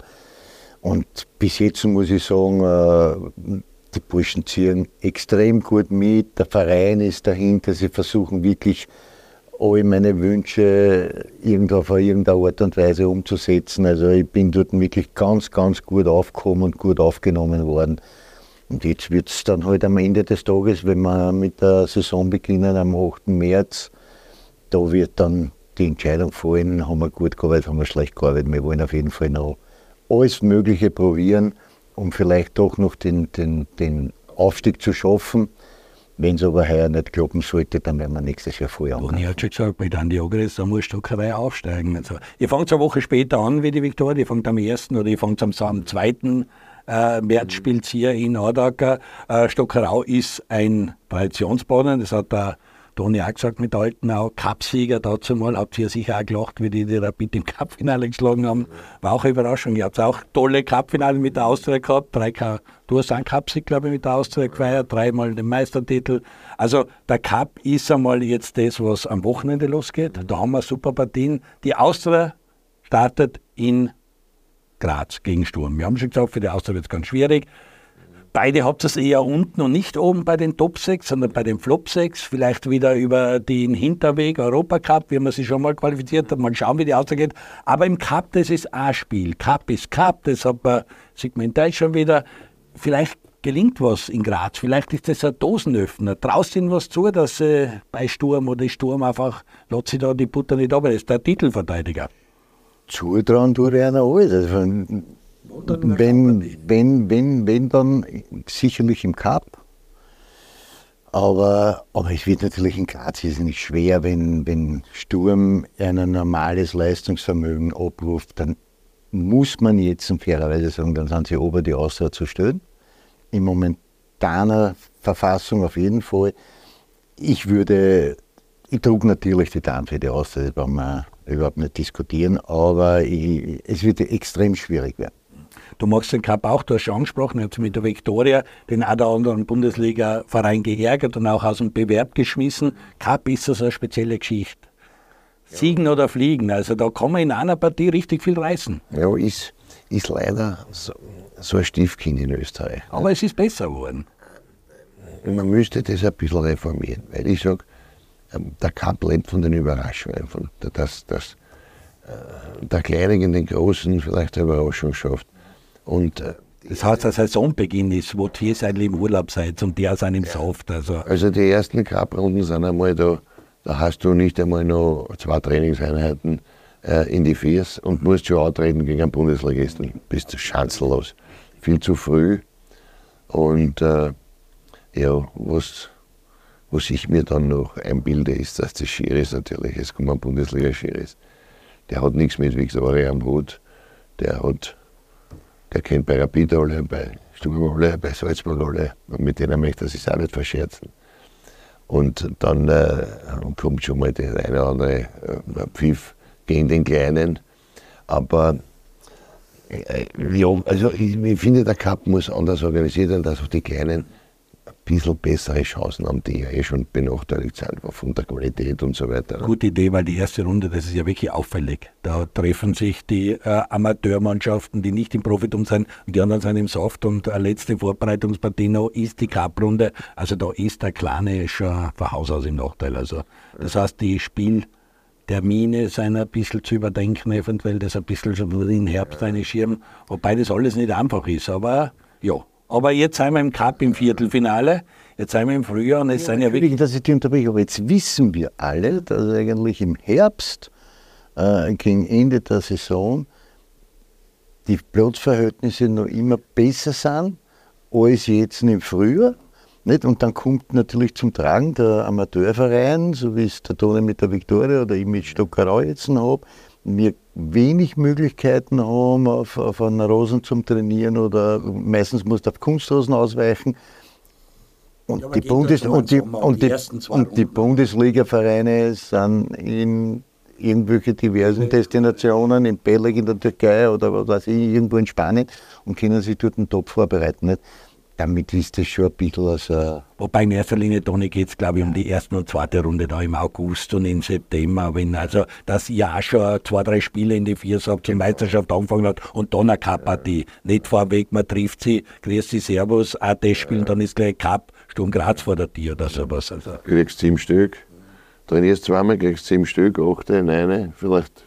Und bis jetzt muss ich sagen, äh, die Burschen ziehen extrem gut mit, der Verein ist dahinter, sie versuchen wirklich alle meine Wünsche auf irgendeine Art und Weise umzusetzen. Also ich bin dort wirklich ganz, ganz gut aufgekommen und gut aufgenommen worden. Und jetzt wird es dann halt am Ende des Tages, wenn wir mit der Saison beginnen am 8. März, da wird dann die Entscheidung fallen, haben wir gut gearbeitet, haben wir schlecht gearbeitet. Wir wollen auf jeden Fall noch alles Mögliche probieren, um vielleicht doch noch den, den, den Aufstieg zu schaffen. Wenn es aber heuer nicht klappen sollte, dann werden wir nächstes Jahr voll anfangen. Ich habe schon gesagt, mit Andi Ogres, da muss Stockerei aufsteigen. Also, ihr fangt eine Woche später an wie die Viktoria, ihr fangt am 1. oder ihr fangt am, am 2. Äh, März spielt hier in Audacker. Äh, Stockerau ist ein Traditionsbahnen, das hat der Toni auch gesagt mit Altenau, Cupsieger dazu mal, habt ihr sicher auch gelacht, wie die die Rapid im Cupfinale geschlagen haben. War auch eine Überraschung. Ihr habt auch tolle Cupfinale mit der Austria gehabt. Drei du hast einen Cupsieg, glaube ich, mit der Austria gefeiert, dreimal den Meistertitel. Also der Cup ist einmal jetzt das, was am Wochenende losgeht. Da haben wir super Partien. Die Austria startet in Graz gegen Sturm. Wir haben schon gesagt, für die Austria wird es ganz schwierig. Beide es eher unten und nicht oben bei den Top 6, sondern bei den Flop 6. Vielleicht wieder über den Hinterweg Europacup, wie man sich schon mal qualifiziert hat. Mal schauen, wie die ausgeht. Aber im Cup, das ist ein Spiel. Cup ist Cup, das hat man, sieht man in wieder. Vielleicht gelingt was in Graz. Vielleicht ist das ein Dosenöffner. Traust ihnen was zu, dass äh, bei Sturm oder Sturm einfach, lässt sich da die Butter nicht ab. Das ist der Titelverteidiger. Zutrauen ich einer alles. Also, wenn, wenn, wenn, wenn dann sicherlich im Cup, Aber, aber es wird natürlich in Graz nicht schwer, wenn, wenn Sturm ein normales Leistungsvermögen abruft, dann muss man jetzt fairerweise sagen, dann sind sie ober die Austria zu stellen. In momentaner Verfassung auf jeden Fall. Ich würde, ich trug natürlich die Daumen für die Austria, das wollen wir überhaupt nicht diskutieren, aber ich, es wird extrem schwierig werden. Du machst den Cup auch, du hast schon angesprochen, jetzt mit der Viktoria den einen oder anderen Bundesliga-Verein geärgert und auch aus dem Bewerb geschmissen. Cup ist so eine spezielle Geschichte. Siegen oder fliegen, also da kann man in einer Partie richtig viel reißen. Ja, ist, ist leider so, so ein Stiefkind in Österreich. Aber es ist besser geworden. Man müsste das ein bisschen reformieren, weil ich sage, ähm, der Cup lebt von den Überraschungen, von, dass, dass äh, der Kleine in den Großen vielleicht eine Überraschung schafft. Und, äh, das heißt, der Saisonbeginn ist, wo ihr seid im Urlaub seid und der sind im ja. Saft. Also. also die ersten Cup-Runden sind einmal da, da hast du nicht einmal noch zwei Trainingseinheiten äh, in die Viers und musst schon antreten gegen einen Bundesligisten. Bist chancenlos. Viel zu früh. Und äh, ja, was, was ich mir dann noch einbilde, ist, dass die Schiris natürlich, es kommt ein Bundesliga-Schiris, der hat nichts mit Victoria am Hut, der hat der kennt bei Rapid alle, bei Sturm alle, bei Salzburg alle. Und mit denen möchte er sich auch nicht verscherzen. Und dann äh, kommt schon mal der eine oder andere äh, Pfiff gegen den Kleinen. Aber äh, ja, also ich, ich, finde, der Cup muss anders organisiert werden, dass auch die Kleinen bisschen bessere Chancen haben, die ja eh schon benachteiligt sind von der Qualität und so weiter. Gute Idee, weil die erste Runde, das ist ja wirklich auffällig. Da treffen sich die äh, Amateurmannschaften, die nicht im Profitum sind, und die anderen sind im Soft und eine letzte Vorbereitungspartie noch ist die Cup-Runde. Also da ist der Kleine schon von Haus aus im Nachteil. Also das heißt, die Spieltermine sind ein bisschen zu überdenken, eventuell das ein bisschen schon in Herbst eine Schirm, wobei das alles nicht einfach ist. Aber ja, aber jetzt sind wir im Cup im Viertelfinale. Jetzt sind wir im Frühjahr und es ja, sind ja wirklich. Dass ich die unterbreche, aber jetzt wissen wir alle, dass eigentlich im Herbst, äh, gegen Ende der Saison, die Platzverhältnisse noch immer besser sind als jetzt im Frühjahr. Nicht? Und dann kommt natürlich zum Tragen der Amateurverein, so wie es der Tone mit der Viktoria oder ich mit Stockerau jetzt noch habe, wir wenig Möglichkeiten haben, auf, auf einer Rosen zum Trainieren oder meistens musst du auf Kunstrosen ausweichen. Und, ja, die, Bundes und, die, und, die, und die Bundesliga-Vereine sind in irgendwelche diversen Destinationen, in Belgien, in der Türkei oder was weiß ich, irgendwo in Spanien und können sich dort einen Top vorbereiten. Nicht? Damit ist das schon ein bisschen also Wobei in erster Linie, Toni, geht es, glaube ich, um die erste und zweite Runde da im August und im September. Wenn also das Jahr schon zwei, drei Spiele in die Viersab zur Meisterschaft angefangen hat und dann eine Cup-Partie. Nicht vorweg, man trifft sie, grüßt sie Servus, auch das spielen, dann ist gleich Cup, Sturm Graz vor der Tür oder sowas. Also. Du kriegst sieben Stück, trainierst zweimal, kriegst sieben Stück, achte, neune, vielleicht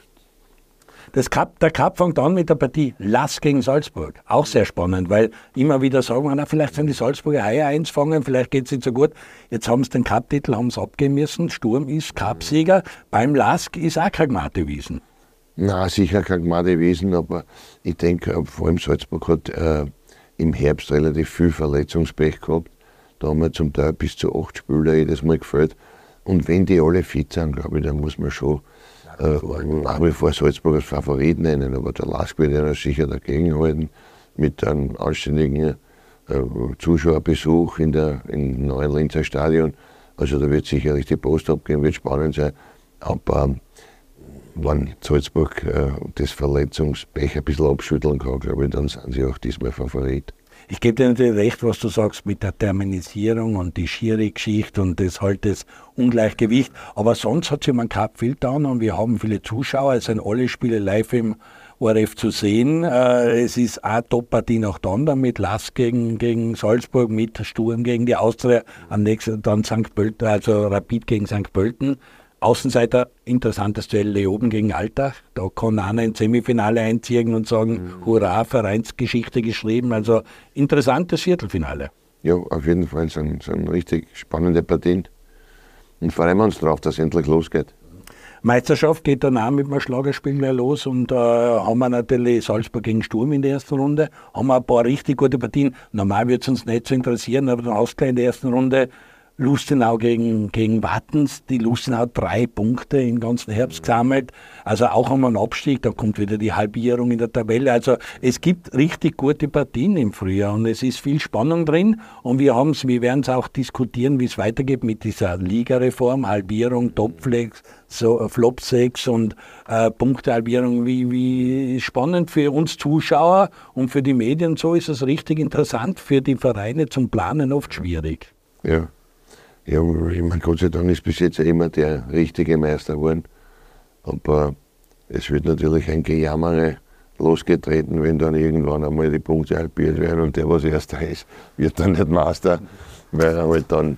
das Cup, der Cup fängt an mit der Partie Lass gegen Salzburg. Auch sehr spannend, weil immer wieder sagen wir, na, vielleicht sind die Salzburger Eier eins fangen, vielleicht geht es nicht so gut. Jetzt haben sie den Cup-Titel haben sie abgeben müssen. Sturm ist Cupsieger. Beim Lask ist auch kein Gmate gewesen. Na, sicher kein Gmate gewesen, aber ich denke, vor allem Salzburg hat äh, im Herbst relativ viel Verletzungspech gehabt. Da haben wir zum Teil bis zu acht Spieler jedes Mal gefällt. Und wenn die alle fit sind, glaube ich, dann muss man schon äh, nach wie vor Salzburg als Favorit nennen, aber der Lask wird ja sicher dagegenhalten mit einem anständigen äh, Zuschauerbesuch in der, im neuen Linzer Stadion. Also da wird sicherlich die Post abgehen, wird spannend sein. Aber wenn Salzburg äh, das Verletzungspech ein bisschen abschütteln kann, glaube ich, dann sind sie auch diesmal Favorit. Ich gebe dir natürlich recht, was du sagst mit der Terminisierung und die schiere Geschichte und das halt das Ungleichgewicht. Aber sonst hat sich mein Cup viel getan und wir haben viele Zuschauer. Es sind alle Spiele live im ORF zu sehen. Äh, es ist eine Top-Partie nach der anderen mit Lass gegen, gegen Salzburg, mit Sturm gegen die Austria, am nächsten dann St. Pölten, also Rapid gegen St. Pölten. Außenseiter, interessantes Duell Leoben gegen Altach. Da kann einer ins Semifinale einziehen und sagen, mhm. hurra, Vereinsgeschichte geschrieben. Also interessantes Viertelfinale. Ja, auf jeden Fall sind, sind richtig spannende Partien. Und freuen wir uns darauf, dass es endlich losgeht. Meisterschaft geht dann auch mit dem Schlagerspiel gleich los und äh, haben wir natürlich Salzburg gegen Sturm in der ersten Runde, haben wir ein paar richtig gute Partien. Normal würde es uns nicht so interessieren, aber dann du in der ersten Runde Lustenau gegen, gegen Wattens. Die Lustenau drei Punkte im ganzen Herbst gesammelt. Also auch einmal ein Abstieg, da kommt wieder die Halbierung in der Tabelle. Also es gibt richtig gute Partien im Frühjahr und es ist viel Spannung drin. Und wir haben es, wir werden es auch diskutieren, wie es weitergeht mit dieser Ligareform, Halbierung, Topflex, so Flop 6 und äh, Punktehalbierung. Wie, wie spannend für uns Zuschauer und für die Medien. So ist es richtig interessant. Für die Vereine zum Planen oft schwierig. Ja. Ja, ich meine, Gott sei Dank ist bis jetzt immer der richtige Meister geworden. Aber es wird natürlich ein Gejammere losgetreten, wenn dann irgendwann einmal die Punkte halbiert werden und der, was erster ist, wird dann nicht Meister, weil er halt dann.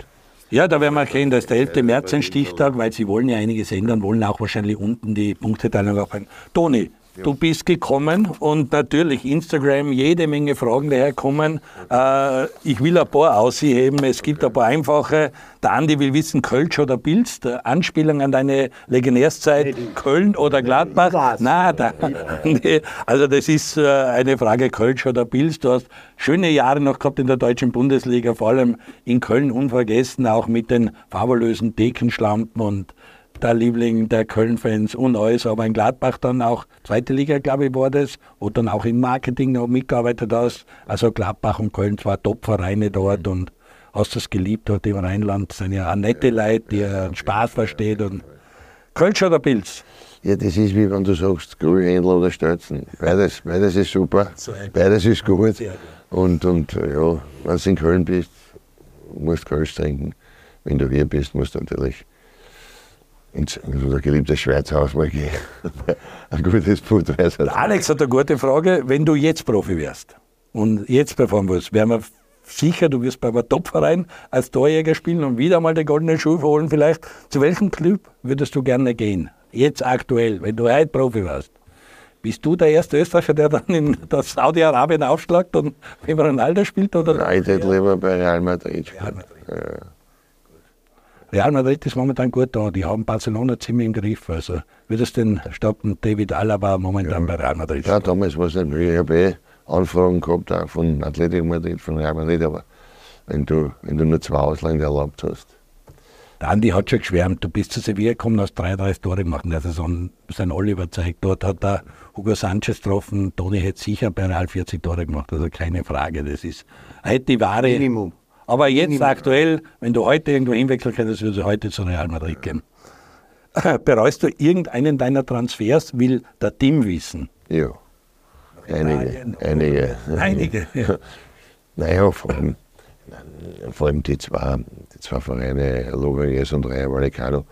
Ja, da werden wir erkennen, dass der 11. März ein Stichtag, weil sie wollen ja einiges ändern, wollen auch wahrscheinlich unten die Punkteteilung aufhören. Toni, Du bist gekommen und natürlich Instagram, jede Menge Fragen daherkommen. Äh, ich will ein paar ausheben. Es gibt ein paar einfache. Der Andi will wissen, Kölsch oder Pilz? Anspielung an deine Legendärszeit, Köln oder Gladbach? Nein, da, nee. also das ist äh, eine Frage Kölsch oder Pilz. Du hast schöne Jahre noch gehabt in der deutschen Bundesliga, vor allem in Köln unvergessen, auch mit den fabulösen Dekenschlampen und der Liebling der Köln-Fans und alles, aber in Gladbach dann auch, zweite Liga, glaube ich, war das, wo dann auch im Marketing noch mitgearbeitet hast. Also Gladbach und Köln, zwei Top-Vereine dort mhm. und hast das geliebt dort im Rheinland. Sind ja auch nette Leute, die einen Spaß verstehen. Und Kölsch oder Pilz? Ja, das ist wie wenn du sagst, Grünhändler oder Stürzen. Beides, beides ist super, beides ist gut. Und, und ja, wenn du in Köln bist, musst du Kölsch trinken. Wenn du hier bist, musst du natürlich ins unser geliebtes Schweizhaus mal gehen. ein gutes Budweiser. Alex hat eine gute Frage. Wenn du jetzt Profi wärst und jetzt performen würdest, wären wir sicher, du wirst bei einem Topverein als Torjäger spielen und wieder mal den goldenen Schuh holen vielleicht. Zu welchem Club würdest du gerne gehen? Jetzt aktuell, wenn du heute Profi warst. Bist du der erste Österreicher, der dann in Saudi-Arabien aufschlagt und wenn Ronaldo spielt? Oder? Nein, ich hätte lieber bei Real Madrid. Real Madrid. Ja. Real Madrid ist momentan gut da. Die haben Barcelona ziemlich im Griff. Also würdest du den stoppen? David Alaba momentan ja. bei Real Madrid. Ja, damals war es nicht möglich. Ich habe eh Anfragen gehabt, auch von Atletico Madrid, von Real Madrid. Aber wenn du, wenn du nur zwei Ausländer erlaubt hast. Der Andi hat schon geschwärmt, du bist zu Sevilla gekommen, hast 33 Tore gemacht in der Saison, sind alle überzeugt. Dort hat er Hugo Sanchez getroffen, Toni hätte sicher bei Real 40 Tore gemacht, also keine Frage. Das ist heute die wahre, Minimum. Aber jetzt aktuell, wenn du heute irgendwo hinwechseln könntest, würde du heute zu Real Madrid gehen. Bereust du irgendeinen deiner Transfers, will der Team wissen? Ja, einige. Einige. Einige. Ja. Naja, vor allem, vor allem die, zwei, die zwei Vereine, Logroñés und Rayo Vallecano,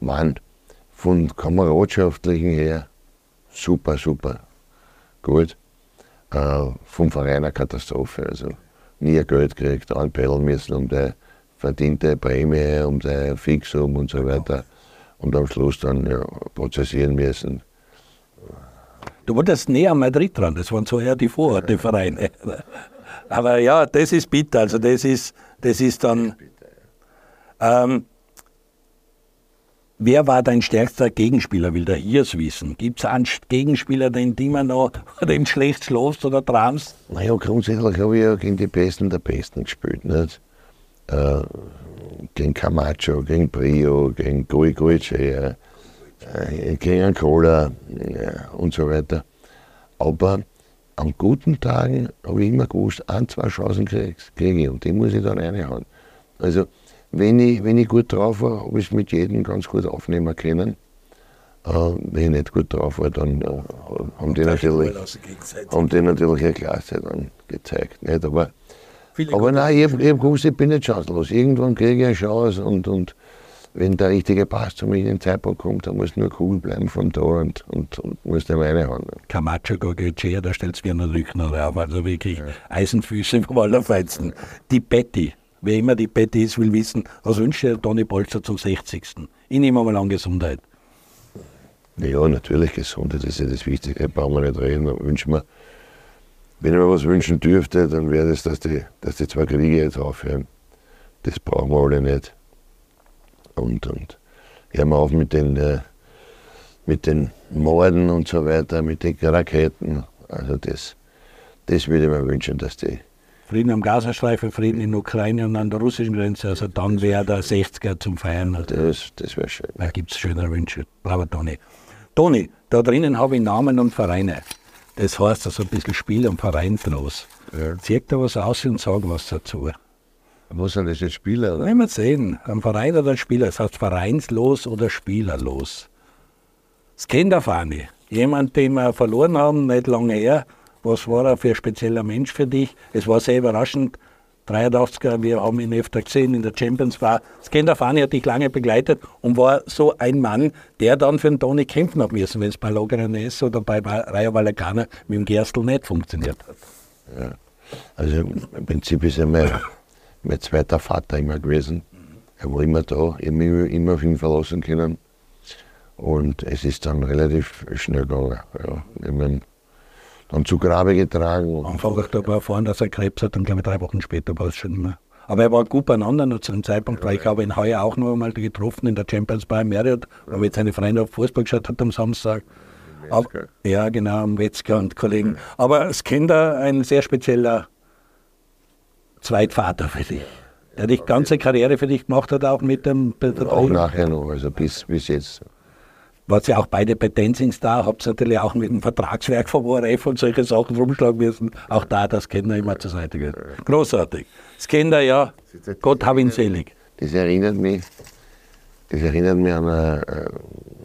waren von kameradschaftlichen her super, super gut. Äh, vom Verein eine Katastrophe. Also nie Geld gekriegt, anpellen müssen um die verdiente Prämie, um sein Fixum und so weiter. Und am Schluss dann ja, prozessieren müssen. Du wolltest näher an Madrid dran, das waren so eher die Vororte-Vereine. Aber ja, das ist bitter, also das ist, das ist dann. Ähm, Wer war dein stärkster Gegenspieler, will der Hirs wissen? Gibt es einen Gegenspieler, den du immer noch den schlecht schläfst oder träumst? Naja, grundsätzlich habe ich ja gegen die Besten der Besten gespielt. Nicht? Äh, gegen Camacho, gegen Brio, gegen Gui Guice, äh, gegen Ancola ja, und so weiter. Aber an guten Tagen habe ich immer gewusst, ein, zwei Chancen kriege ich und die muss ich dann reinhauen. Also, wenn ich, wenn ich gut drauf war, habe ich es mit jedem ganz gut aufnehmen können. Äh, wenn ich nicht gut drauf war, dann äh, haben, die natürlich, haben die natürlich eine Klasse dann gezeigt. Nicht? Aber, aber nein, ich habe hab gewusst, ich bin nicht chancenlos. Irgendwann kriege ich eine Chance und, und wenn der richtige Pass zu mir in den Zeitpunkt kommt, dann muss nur cool bleiben vom Tor und, und, und muss der meine haben. Camacho Gogechea, da stellt es mir natürlich noch auf. Also wirklich ja. Eisenfüße vom Allerfeinsten. Die Betty, wer immer die Betty ist, will wissen, was wünscht der Toni Polster zum 60. Ich nehme mal an Gesundheit. Ja, natürlich Gesundheit ist das Wichtige, brauchen wir nicht reden. Wünschen wir, wenn ich mir was wünschen dürfte, dann wäre das, dass die, dass die zwei Kriege jetzt aufhören. Das brauchen wir alle nicht. Und, und hören wir auf mit den, äh, mit den Morden und so weiter, mit den Raketen. Also das, das würde ich mir wünschen, dass die Frieden am Gazastreifen, Frieden in der Ukraine und an der russischen Grenze. Also dann wäre der 60er zum Feiern. Also, Das, das wäre schön. da gibt es schönere Wünsche. Bravo, Toni. Toni, da drinnen habe ich Namen und Vereine. Das heißt also ein bisschen Spiel- und Vereinslos. Ja. Zieh da was aus und sag was dazu. Was sind das jetzt Spieler? Oder? Wenn wir sehen, ein Verein oder ein Spieler, das heißt vereinslos oder spielerlos. Das kennt der Fani. Jemand, den wir verloren haben, nicht lange her. Was war er für ein spezieller Mensch für dich? Es war sehr überraschend. 83er, wir haben ihn öfter gesehen in der Champions war. Das kennt der Fani hat dich lange begleitet und war so ein Mann, der dann für den Toni kämpfen hat müssen, wenn es bei Loganes oder bei Rayo Vallecano mit dem Gerstl nicht funktioniert hat. Also im Prinzip ist er mein, mein zweiter Vater immer gewesen. Er war immer da, ich habe mich immer auf ihn verlassen können. Und es ist dann relativ schnell gegangen. Ja. Ich ihn dann zu Grabe getragen. Anfang ich erfahren, dass er Krebs hat und glaube ich drei Wochen später war es schon mehr. Aber er war gut beieinander noch zu dem Zeitpunkt, weil ich habe ihn heuer auch noch einmal getroffen in der Champions bei Marriott, weil jetzt seine Freunde auf Fußball geschaut hat am Samstag. Aber, ja, genau, am Wetzger und Kollegen. Aber das Kinder ein sehr spezieller Zweitvater für dich. Der die ganze Karriere für dich gemacht hat, auch mit dem Auch nachher noch, also bis, bis jetzt. Was ja auch beide bei Dancing Star, habt ihr natürlich auch mit dem Vertragswerk vom ORF und solche Sachen rumschlagen müssen. Auch da das Kinder immer zur Seite geht. Großartig. Das Kinder, ja, Gott hab ihn selig. Das erinnert mich, das erinnert mich an ein äh,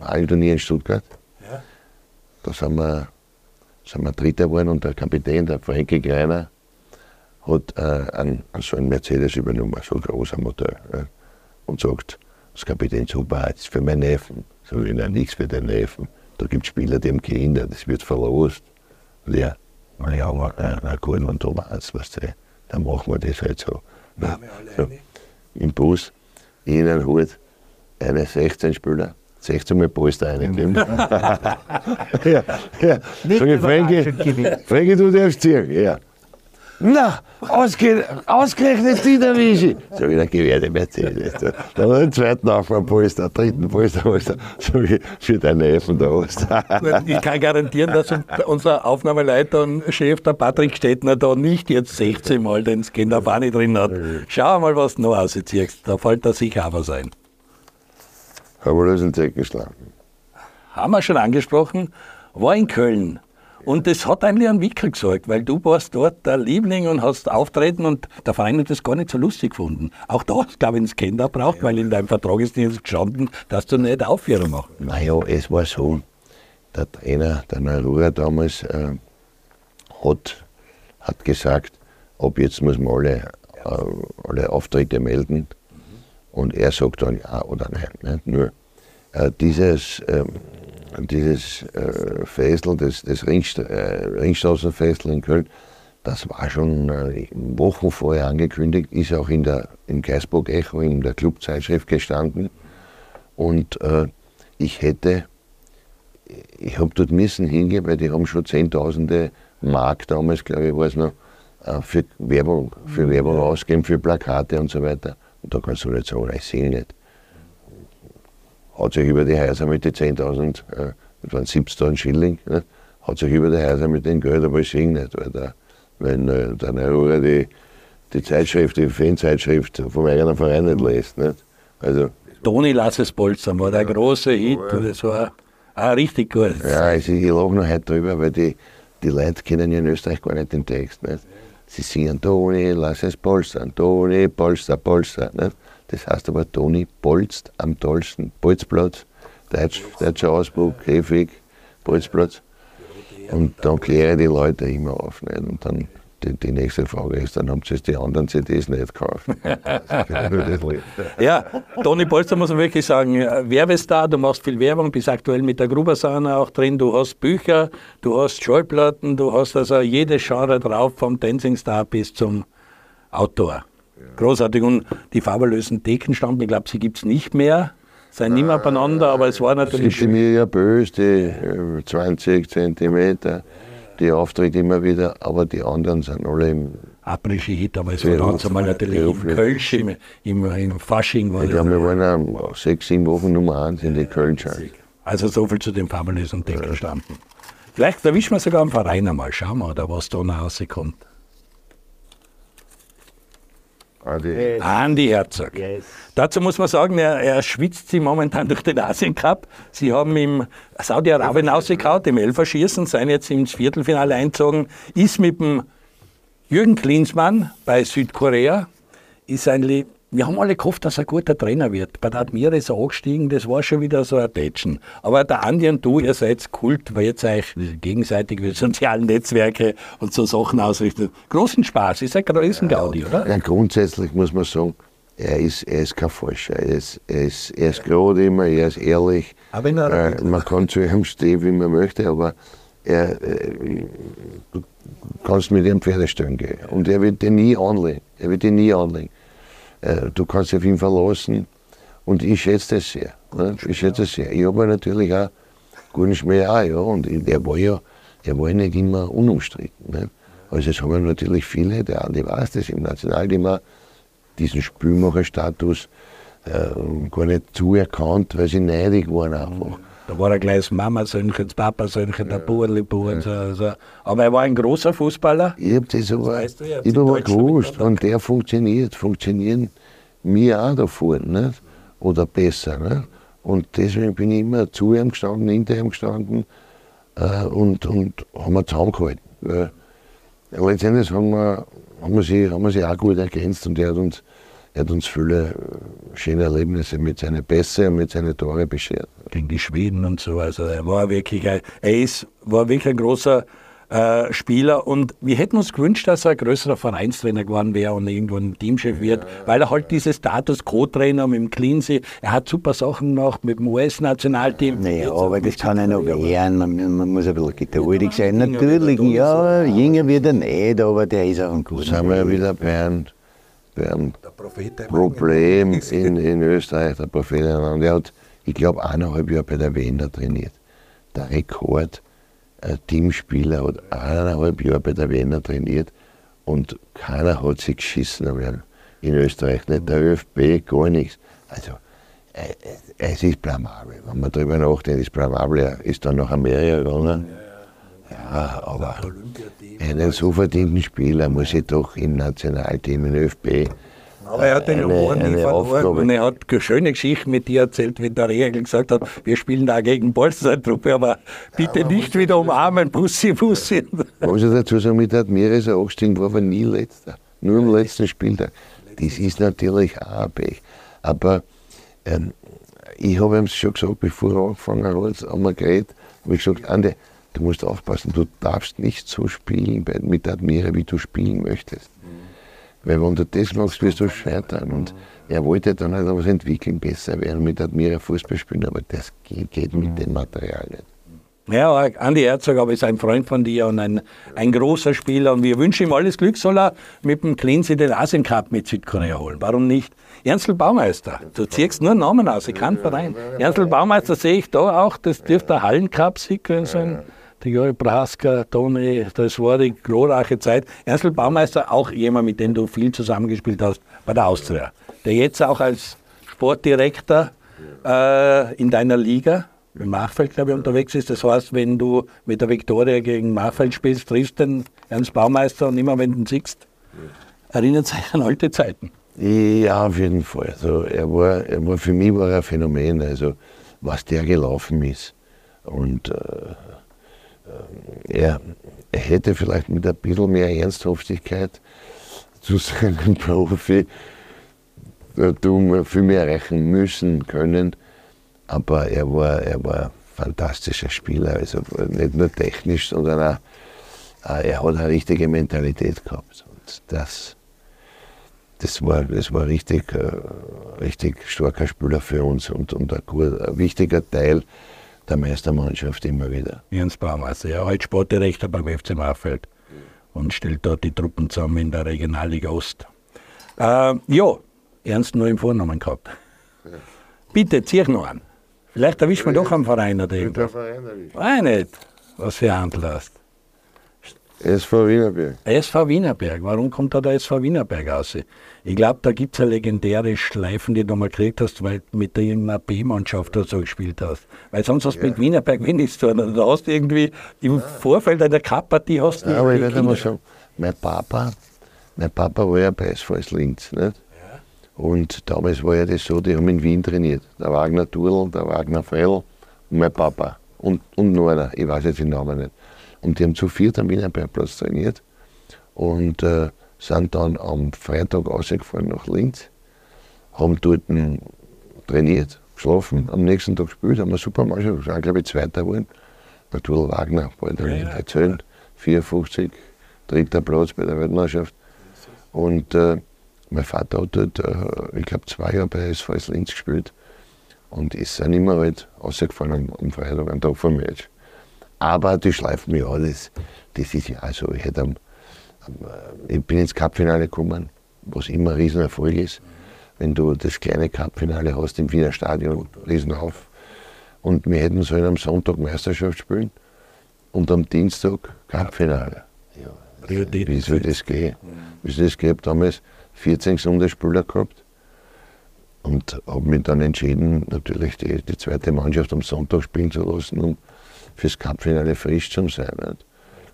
Hallenturnier in Stuttgart. Ja. Da sind wir, sind wir Dritter geworden und der Kapitän, der Frankie Greiner, hat äh, einen, so einen Mercedes übernommen, so ein großer Motor. Ja, und sagt, das Kapitän, super, das ist für meine Neffen. Sag ich, nein, nichts für deine Neffen. Da gibt es Spieler, die haben Kinder, das wird verlost. Und er, na ja, na, na, na gut, wenn du meinst, weißt du, dann machen wir das halt so. Ja, so im Bus, ich in den Hut, eine 16-Spieler, 16 Mal Polster reingeklemmt. ja, ja. Sag ich, Frankie, Frankie, du darfst ziehen. Ja. Na, ausge, ausgerechnet die der Wischi. Dann geh ich den Mercedes. Haben wir den zweiten Aufbaupolster, dritten Polsterpolster. Sag ich, für deine Neffen da hast. Ich kann garantieren, dass unser Aufnahmeleiter und Chef, der Patrick Stettner, da nicht jetzt 16 Mal den Skenderbani drin hat. Schau mal, was du noch ausziehst. Da fällt da sicher auch was ein. Haben wir das in den geschlagen. haben wir schon angesprochen, war in Köln. Und das hat eigentlich einen Wickel gesorgt, weil du warst dort der Liebling und hast auftreten und der Verein hat das gar nicht so lustig gefunden. Auch da hast du, glaube ich, einen Scanner braucht, weil in deinem Vertrag ist nicht gestanden, dass du nicht Aufführung machst. Naja, es war so, der Trainer, der Neurura damals, äh, hat, hat gesagt, ab jetzt muss man alle, äh, alle Auftritte melden. Und er sagt dann ja oder nein. Nicht? Nur äh, dieses, ähm, dieses äh, Festel, das, das Ringst äh, Ringstraßenfestel in Köln, das war schon Wochen vorher angekündigt, ist auch in der, im Geisburg Echo, in der Clubzeitschrift gestanden. Und äh, ich hätte, ich habe dort müssen hingehen, weil die haben schon Zehntausende Mark damals, glaube ich, war es noch, für Werbung, für Werbung ausgeben, für Plakate und so weiter. Und da kannst du nicht sagen, ich sehe nicht. Hat sich über die Häuser mit den 10.000, äh, das waren 17.000 Schilling, ne? hat sich über die Häuser mit dem Geld, aber ich nicht, weil der, wenn äh, der Neurura die, die Zeitschrift, die Fanzeitschrift vom eigenen Verein nicht lässt. Nicht? Also, Toni Lass es polstern war der große Hit. Das war auch richtig gut. Ja, also ich lache noch heute drüber, weil die, die Leute kennen ja in Österreich gar nicht den Text. Nicht? Sie singen Toni, lass es polstern, Toni, polster, polster. Nicht? Das heißt aber Toni polst am tollsten. Bolzplatz, Deutsch, deutscher Ausdruck, Käfig, Bolzplatz. Und dann kläre ich die Leute immer auf. Nicht? Und dann die, die nächste Frage ist, dann haben sie die anderen CDs nicht gekauft. Ja, Toni Polster muss man wirklich sagen, äh, Werbestar, du machst viel Werbung, bist aktuell mit der Grubersahne auch drin, du hast Bücher, du hast Schallplatten, du hast also jedes Genre drauf, vom Dancing Star bis zum Autor. Großartig. Und die fabulösen Thekenstampen, ich glaube, sie gibt es nicht mehr, sind nicht mehr beieinander, aber es war natürlich sind mir ja böse, die äh, 20 Zentimeter, die Auftritte immer wieder, aber die anderen sind alle im. Après-Ski-Hit, aber es war ganz einmal natürlich im beruflich. Kölsch, im, im, im Fasching war Ich glaube, wir waren sechs, sieben Wochen Nummer eins in den Köln-Charts. Also so viel zu den fabulösen Thekenstampen. Vielleicht erwischen wir sogar einen Verein einmal, schauen wir, oder was da noch rauskommt. Andi. Andi Herzog. Yes. Dazu muss man sagen, er, er schwitzt sie momentan durch den Asien Cup. Sie haben im Saudi-Arabien ausgekaut, im Elferschießen, sind jetzt ins Viertelfinale eingezogen, ist mit dem Jürgen Klinsmann bei Südkorea, ist eigentlich, wir haben alle gehofft, dass er ein guter Trainer wird. Bei der Admira ist er angestiegen, das war schon wieder so ein Tätschen. Aber der Andi und du, ihr seid Kult, weil jetzt euch gegenseitig über soziale Netzwerke und so Sachen ausrichtet. Großen Spaß, ist ein Gaudi, oder? Ja, grundsätzlich muss man sagen, er ist, er ist kein Forscher. Er ist, er ist, er ist gerade immer, er ist ehrlich. Aber er- äh, man kann zu ihm stehen, wie man möchte, aber er, äh, du kannst mit ihm Pferdestellen gehen. Und er wird dir nie anlegen. Er wird dir nie anlegen. Äh, du kannst dich auf ihn verlassen. Und ich schätze das sehr. Ne? Ich schätze das sehr. Ich habe natürlich auch guten Schmäh auch, ja. Und er war ja, er war ja nicht immer unumstritten. Ne? Also es haben natürlich viele, der Andi weiß das im Nationalteam auch, diesen Spielmacherstatus äh, gar nicht zuerkannt, weil sie neidig waren einfach. Da war er gleich das Mama-Söhnchen, das Papa-Söhnchen, der Burli-Bur. So, so. Aber er war ein großer Fußballer. Ich habe das aber, ihr habt ich hab gewusst, wenn der funktioniert, funktionieren wir auch da vorne, nicht? oder besser. Nicht? Und deswegen bin ich immer zu ihm gestanden, hinter ihm gestanden äh, und, und haben wir zusammengehalten. Weil, letztendlich haben wir, haben, wir sie, haben wir sie auch gut ergänzt und er hat uns, er hat uns viele äh, schöne Erlebnisse mit seinen Pässe und mit seinen Tore beschert. Gegen die Schweden und so. Also er war wirklich ein, er ist, war wirklich ein großer äh, Spieler und wir hätten uns gewünscht, dass er ein größerer Vereinstrainer geworden wäre und irgendwann Teamchef wird, weil er halt dieses Status Co-Trainer mit dem Cleansey, er hat super Sachen gemacht mit dem US-Nationalteam. Naja, aber das kann er noch wehren. Man, man muss ein bisschen geduldig sein. Natürlich, ja, jünger wird er nicht, aber der ist auch ein guter. sind wir ja wieder bei Der der Problem in, in Österreich, der Prophet. Und er hat, ich glaube, eineinhalb Jahre bei der Wiener trainiert. Der Rekord, ein Teamspieler hat eineinhalb Jahre bei der Wiener trainiert und keiner hat sich geschissen werden in Österreich. Nicht der ÖFB, gar nichts. Also, äh, äh, es ist blamabel. Wenn man darüber nachdenkt, ist blamabel. Er ist dann nach Amerika gegangen. Ja, aber einen so verdienten Spieler muss ich doch im Nationalteam, im ÖFB, Aber er hat den Eine- Humor nie verloren Aufgabe. und er hat eine schöne Geschichten mit dir erzählt, wie der Regel gesagt hat, wir spielen da gegen Bolster-Truppe, aber bitte nicht wieder umarmen, Bussi, Bussi. muss ich dazu sagen, mit er angestiegen, war aber nie letzter. Nur am letzten Spieltag. Das ist natürlich auch ein Pech. Aber ähm, ich habe ihm schon gesagt, bevor er angefangen hat, haben wir geredet, habe ich gesagt, Andi, du musst aufpassen, du darfst nicht so spielen mit Admira, wie du spielen möchtest. Weil wenn du das machst, wirst du scheitern. Und er wollte dann halt was entwickeln, besser werden, mit Admira Fußball spielen, aber das geht, geht mit dem Material nicht. Ja, Andi Herzog aber ist ein Freund von dir und ein, ein großer Spieler und wir wünschen ihm alles Glück, soll er mit dem Cleansey den Asien Cup mit Südkorea holen. Warum nicht? Ernstl Baumeister, du ziehst nur Namen aus, ich kann Verein. Ernstl Baumeister sehe ich da auch, das dürfte der Hallencup-Sieg sein. Die Juri Praska, Toni, das war die glorreiche Zeit. Ernstl Baumeister, auch jemand, mit dem du viel zusammengespielt hast bei der Austria. Der jetzt auch als Sportdirektor äh, in deiner Liga im Machfeld, glaube ich, unterwegs ist. Das heißt, wenn du mit der Viktoria gegen Machfeld spielst, triffst den Ernst Baumeister und immer wenn du ihn siehst, erinnert sich an alte Zeiten. Ja, auf jeden Fall. Also er war, er war für mich war er ein Phänomen, also was der gelaufen ist. Und äh, er, hätte vielleicht mit ein bisschen mehr Ernsthaftigkeit zu seinem Profi tun, viel mehr erreichen müssen können. Aber er war, er war ein fantastischer Spieler, also nicht nur technisch, sondern auch, er hat eine richtige Mentalität gehabt. Und das, das war, das war richtig, äh, richtig starker Spieler für uns und, und ein, gut, ein wichtiger Teil der Meistermannschaft immer wieder. Ernst Baumeister, ja, heute Sportdirektor beim FC Machfeld und stellt dort die Truppen zusammen in der Regionalliga Ost. Äh, ja, Ernst nur im Vornamen gehabt. Bitte, zieh noch an. Vielleicht erwischt man doch am Verein oder irgendwas. Weiß nicht, was für ein Handel hast. SV Wienerberg. SV Wienerberg, warum kommt da der SV Wienerberg aus? Ich glaube, da gibt es eine legendäre Schleifen, die du mal gekriegt hast, weil du mit irgendeiner B-Mannschaft oder so gespielt hast. Weil sonst hast du mit Wienerberg wenig zu tun. Hast du irgendwie im Vorfeld einer Cup-Partie hast du Ja, aber ich werde mal sagen, mein Papa mein Papa war ja bei SV Linz. Nicht? Und damals war ja das so, die haben in Wien trainiert. Der Wagner Turl, der Wagner Frell und mein Papa. Und, und noch einer, ich weiß jetzt den Namen nicht. Und die haben zu viert am Wiener Bergplatz trainiert und äh, sind dann am Freitag rausgefahren nach Linz, haben dort trainiert, geschlafen, am nächsten Tag gespielt, haben eine super Mannschaft, sind glaube ich Zweiter geworden. Der Turl Wagner, bald ja, ja, erzählt, 54, dritter Platz bei der Weltmeisterschaft. Und äh, mein Vater hat dort, äh, ich glaube, zwei Jahre bei SVS Linz gespielt und ist dann immer halt rausgefahren am, am Freitag, am Tag vom Match. Aber die schleifen mich alles. Das ist ja so. Ich, am, am, äh, ich bin ins Cupfinale gekommen, was immer ein Riesenerfolg ist. Wenn du das kleine Cupfinale hast im Wiener Stadion, riesen auf. Und wir hätten sollen am Sonntag Meisterschaft spielen und am Dienstag Cupfinale. Ja, wie soll das gehen? Wie soll das gehen? Damals 14 Sonderspieler gehabt und habe mich dann entschieden, natürlich die, die, zweite Mannschaft am Sonntag spielen zu lassen, um fürs Cupfinale frisch zu sein. Nicht?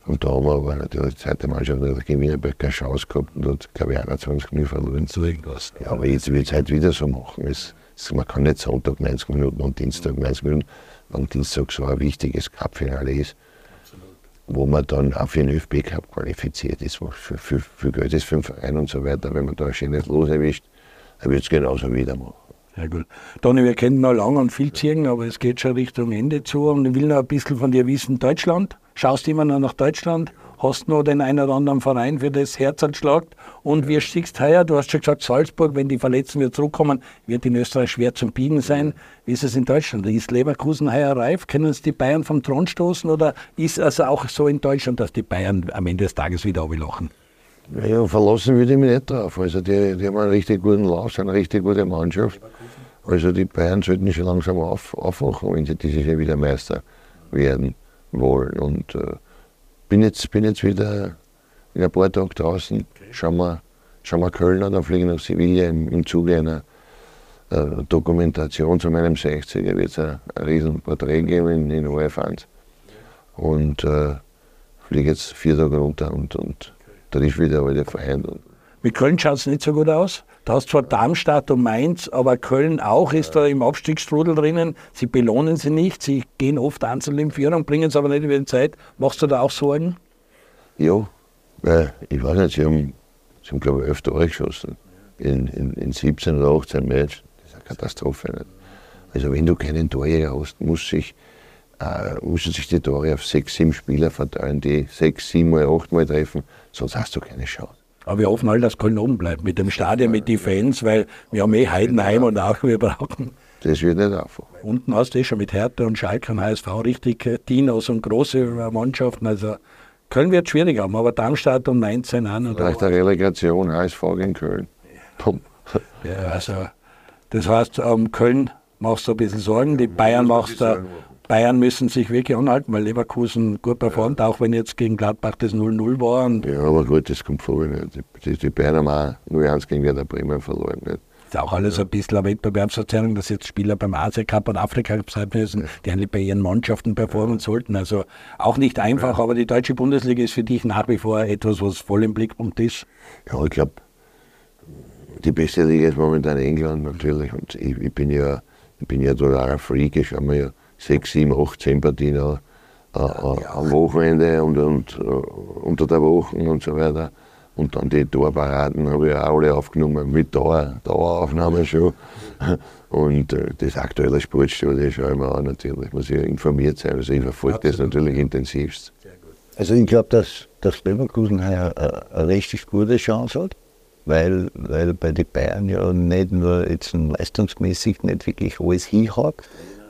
Und da haben wir aber natürlich die zweite Mannschaft natürlich gegen Wienerberg keine Chance gehabt und hat, glaube ich, 21 Minuten verloren. Ja, aber jetzt ich es halt wieder so machen. Es, es, man kann nicht Sonntag 90 Minuten und Dienstag 90 Minuten, wenn Dienstag so ein wichtiges Cupfinale ist wo man dann auch für den ÖFB Cup qualifiziert ist, was für, für, für Geld ist für den Verein und so weiter. Wenn man da ein schönes Los erwischt, dann wird es genauso wieder machen. Ja gut. Dani, wir kennen noch lange und viel ziehen, aber es geht schon Richtung Ende zu und ich will noch ein bisschen von dir wissen, Deutschland. Schaust du immer noch nach Deutschland? hast noch den einen oder anderen Verein für das Herz anschlagt. Und wie siehst heuer, du hast schon gesagt, Salzburg, wenn die Verletzten wieder zurückkommen, wird in Österreich schwer zum Biegen sein. Wie ist es in Deutschland? Ist Leverkusen heuer reif? Können es die Bayern vom Thron stoßen oder ist es also auch so in Deutschland, dass die Bayern am Ende des Tages wieder ablachen? Ja, verlassen würde ich mich nicht drauf. Also die, die haben einen richtig guten Lauf, eine richtig gute Mannschaft. Also die Bayern sollten schon langsam auf, aufwachen, wenn sie dieses Jahr wieder Meister werden wollen. Und äh, bin jetzt, bin jetzt wieder in ein paar Tagen draußen. Schauen, wir, schauen wir Köln an, dann fliegen nach Sevilla im, im Zuge einer äh, Dokumentation zu meinem 60er. wird es ein, ein riesen Porträt geben in, in ORF1. Und äh, fliege jetzt vier Tage runter und, und okay. da ist wieder alle Freunde. Mit Köln schaut es nicht so gut aus. Du hast zwar Darmstadt und Mainz, aber Köln auch ist da im Abstiegsstrudel drinnen. Sie belohnen sie nicht, sie gehen oft einzeln in Führung, bringen es aber nicht über die Zeit. Machst du da auch Sorgen? Ja, ich weiß nicht, sie haben, sie haben glaube ich, elf Tore geschossen in, in, in 17 oder 18 Matches. Das ist eine Katastrophe. Nicht? Also wenn du keinen Torjäger hast, muss sich, äh, müssen sich die Tore auf sechs, sieben Spieler verteilen, die sechs, sieben mal, acht Mal treffen, sonst hast du keine Chance. Aber wir hoffen alle, dass Köln oben bleibt mit dem Stadion, mit den Fans, weil wir haben eh Heidenheim und auch wir brauchen. Das wird nicht einfach. Unten hast du eh schon mit Hertha und Schalke und HSV richtig äh, Dinos und große Mannschaften. Also Köln wird schwierig haben, aber Darmstadt um 19 an. Oder Vielleicht eine Relegation, HSV gegen Köln. Ja, also das heißt, um Köln machst du ein bisschen Sorgen, die Bayern machst du Bayern müssen sich wirklich anhalten, weil Leverkusen gut performt, auch wenn jetzt gegen Gladbach das 0-0 war. ja, aber gut, das kommt vor. Nicht? Die, die Bayern haben auch nur eins gegen Werder Bremen verloren. Nicht? Das ist auch alles ein bisschen eine Wettbewerbsverzerrung, dass jetzt Spieler beim Asia Cup und Afrika Cup sein müssen, die eigentlich bei ihren Mannschaften performen sollten. Also auch nicht einfach, aber die deutsche Bundesliga ist für dich nach wie vor etwas, was voll im Blickpunkt ist. Ja, ich glaube, die beste Liga ist momentan England natürlich. Und ich, ich bin ja, ich bin ja totaler Freak, ich schaue mir ja sechs, sieben, acht, zehn Partien äh, äh, am Wochenende und, und uh, unter der Woche und so weiter. Und dann die Torparaden habe ich auch alle aufgenommen, mit Dauer, Daueraufnahme schon. Und äh, das aktuelle Sportstudio schaue ich mir an natürlich, muss ich informiert sein. Also ich verfolge das natürlich intensivst. Also ich glaube, dass, dass Leverkusen eine, eine richtig gute Chance hat, weil, weil bei den Bayern ja nicht nur jetzt leistungsmäßig nicht wirklich alles hinhaut,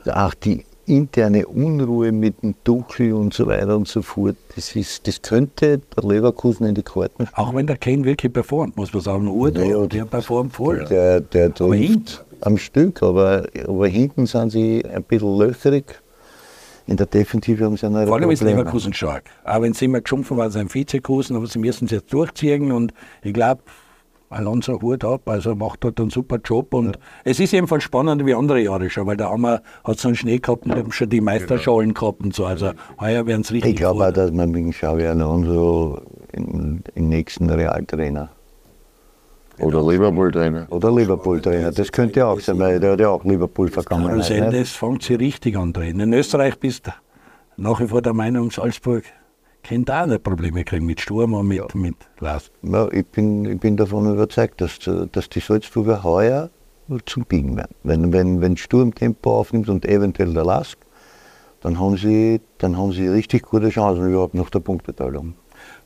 auch die interne Unruhe mit dem Tuchel und so weiter und so fort, das, ist, das könnte der Leverkusen in die Karten spielen. Auch wenn der Kane wirklich performt, muss man sagen. Urdo, naja, der performt voll. Der, der trifft am Stück, aber, aber hinten sind sie ein bisschen löcherig. In der Defensive haben sie eine Vor allem ist Leverkusen stark. Auch wenn sie immer geschumpfen waren, sind Vizekusen, aber sie müssen es jetzt durchziehen und ich glaube, Alonso Hut ab, also macht dort einen super Job und ja. es ist jedenfalls spannender wie andere Jahre schon, weil der Hammer hat so einen Schnee gehabt und haben schon die Meisterschalen genau. gehabt und so, also heuer werden es richtig Ich glaube auch, dass man mit Xavi Alonso im, im nächsten Realtrainer Oder Liverpool-Trainer. Oder Liverpool-Trainer, das könnte auch sein, weil der hat ja auch Liverpool vergangen. Karl Sendes fängt sie richtig an drehen. In Österreich bist du nach wie vor der Meinung, Salzburg könnte auch nicht Probleme kriegen mit Sturm und mit, mit Lars. Ja, ich, bin, ich bin davon überzeugt, dass, dass die Salzburger heuer zum Biegen werden. Wenn, wenn, wenn Sturm Tempo aufnimmt und eventuell der Lask, dann haben sie, dann haben sie richtig gute Chancen überhaupt nach der Punkteteilung.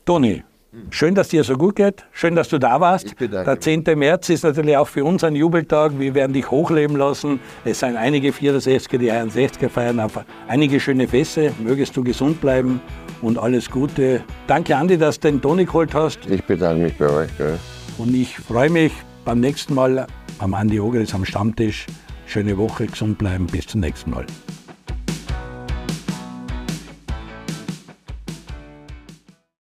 Toni, schön, dass dir so gut geht. Schön, dass du da warst. Der 10. März ist natürlich auch für uns ein Jubeltag. Wir werden dich hochleben lassen. Es sind einige 64er, die 61er feiern. Auf einige schöne Feste. Mögest du gesund bleiben und alles Gute. Danke, Andi, dass du den Toni geholt hast. Ich bedanke mich bei euch. Gell. Und ich freue mich beim nächsten Mal am Andi Ogris am Stammtisch. Schöne Woche, gesund bleiben. Bis zum nächsten Mal.